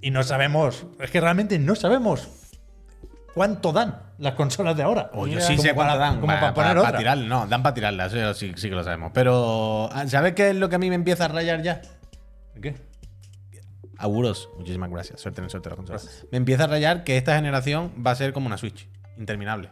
y no sabemos, es que realmente no sabemos cuánto dan las consolas de ahora. O yo sí sé cuánto para- dan. como pa- para pa- poner pa otra. tirar, no, dan para tirarla, eso sí, sí que lo sabemos. Pero, ah, ¿sabes qué es lo que a mí me empieza a rayar ya? ¿Qué? Auguros, muchísimas gracias. Suerte en el sorteo de la consola. Me empieza a rayar que esta generación va a ser como una Switch, interminable.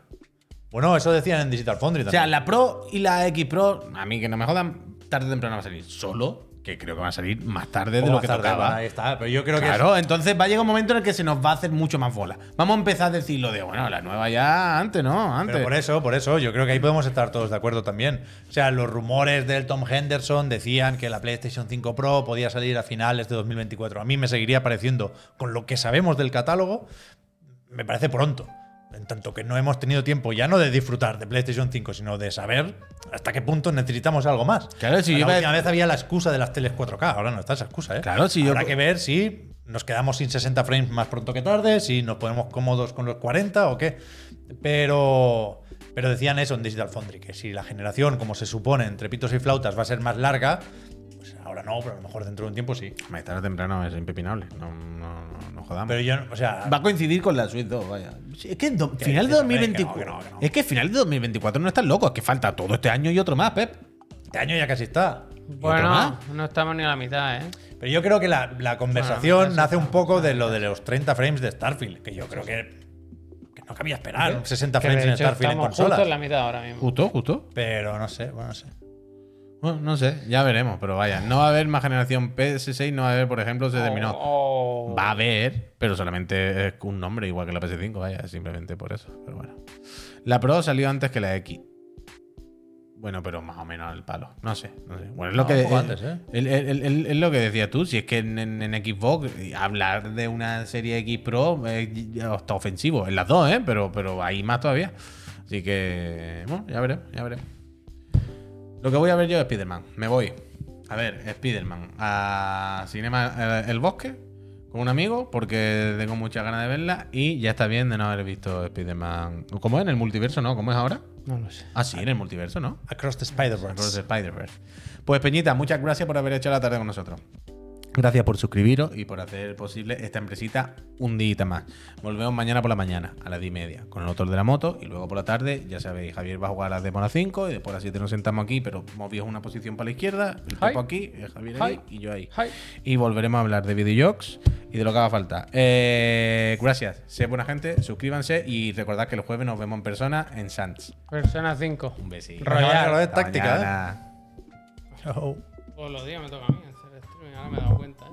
Bueno, eso decían en Digital Foundry O también. sea, la Pro y la X Pro, a mí que no me jodan, tarde o temprano va a salir. Solo que creo que van a salir más tarde de Poco lo que tocaba. ahí está. Pero yo creo que. Claro, entonces va a llegar un momento en el que se nos va a hacer mucho más bola. Vamos a empezar a decirlo de, bueno, la nueva ya antes, ¿no? Antes. Pero por eso, por eso, yo creo que ahí podemos estar todos de acuerdo también. O sea, los rumores del Tom Henderson decían que la PlayStation 5 Pro podía salir a finales de 2024. A mí me seguiría pareciendo, con lo que sabemos del catálogo, me parece pronto. En tanto que no hemos tenido tiempo ya no de disfrutar de PlayStation 5, sino de saber hasta qué punto necesitamos algo más. Claro, si la iba a- última vez había la excusa de las teles 4K, ahora no está esa excusa, ¿eh? Claro, si yo- Habrá que ver si nos quedamos sin 60 frames más pronto que tarde, si nos ponemos cómodos con los 40 o qué. Pero, pero decían eso en Digital Foundry, que si la generación, como se supone, entre pitos y flautas va a ser más larga, ahora no, pero a lo mejor dentro de un tiempo sí. Hombre, tarde o temprano es impepinable. No, no, no, no jodamos. Pero yo, o sea, Va a coincidir con la Switch 2, vaya. Sí, Es que en do- Que final de dices, hombre, 2024. que no, que no, que no. Es que final de 2024 no estás loco, es que falta todo este año y otro más, Pep. este año ya casi está. Bueno, más? no estamos ni a la mitad, ¿eh? Pero yo creo que la, la conversación Bueno, nace un poco de lo de los 30 frames de Starfield, que yo creo que, que no cabía esperar 60 Que frames en hecho Starfield en estamos justo en la mitad ahora mismo. Justo, justo. Pero no sé, bueno, no sé. Bueno, no sé, ya veremos, pero vaya. No va a haber más generación PS6, no va a haber, por ejemplo, se terminó. Oh. Va a haber, pero solamente es un nombre, igual que la PS5, vaya, simplemente por eso. Pero bueno. La Pro salió antes que la X. Bueno, pero más o menos al palo. No sé, no sé. Bueno, es lo No, que es, antes, ¿eh? el- el- el- el- es lo que decías tú. Si es que en, en- en Xbox hablar de una serie X Pro eh, está ofensivo. En las dos, ¿eh? Pero, pero hay más todavía. Así que, bueno, ya veremos, ya veremos. Lo que voy a ver yo es Spider-Man. Me voy. A ver, Spider-Man. A Cinema El Bosque con un amigo porque tengo muchas ganas de verla y ya está bien de no haber visto Spider-Man. ¿Cómo es? ¿En el multiverso, no? ¿Cómo es ahora? No lo sé. Ah, sí, en el multiverso, ¿no? Across the Across Spider-Verse. the Spider-Verse. Pues Peñita, muchas gracias por haber hecho la tarde con nosotros. Gracias por suscribiros y por hacer posible esta empresita un día más. Volvemos mañana por la mañana a las 10 y media con el autor de la moto y luego por la tarde, ya sabéis, Javier va a jugar a las de a 5 y después a las 7 nos sentamos aquí, pero movíos una posición para la izquierda, el. Pepo aquí, el Javier ahí Hi. y yo ahí. Hi. Y volveremos a hablar de videojuegos y de lo que haga falta. Eh, gracias, sé buena gente, suscríbanse y recordad que el jueves nos vemos en persona en Sans. Persona 5. Un besito. Royal. De Hasta táctica, ¿eh? Todos los días me toca a mí ahora me he dado cuenta.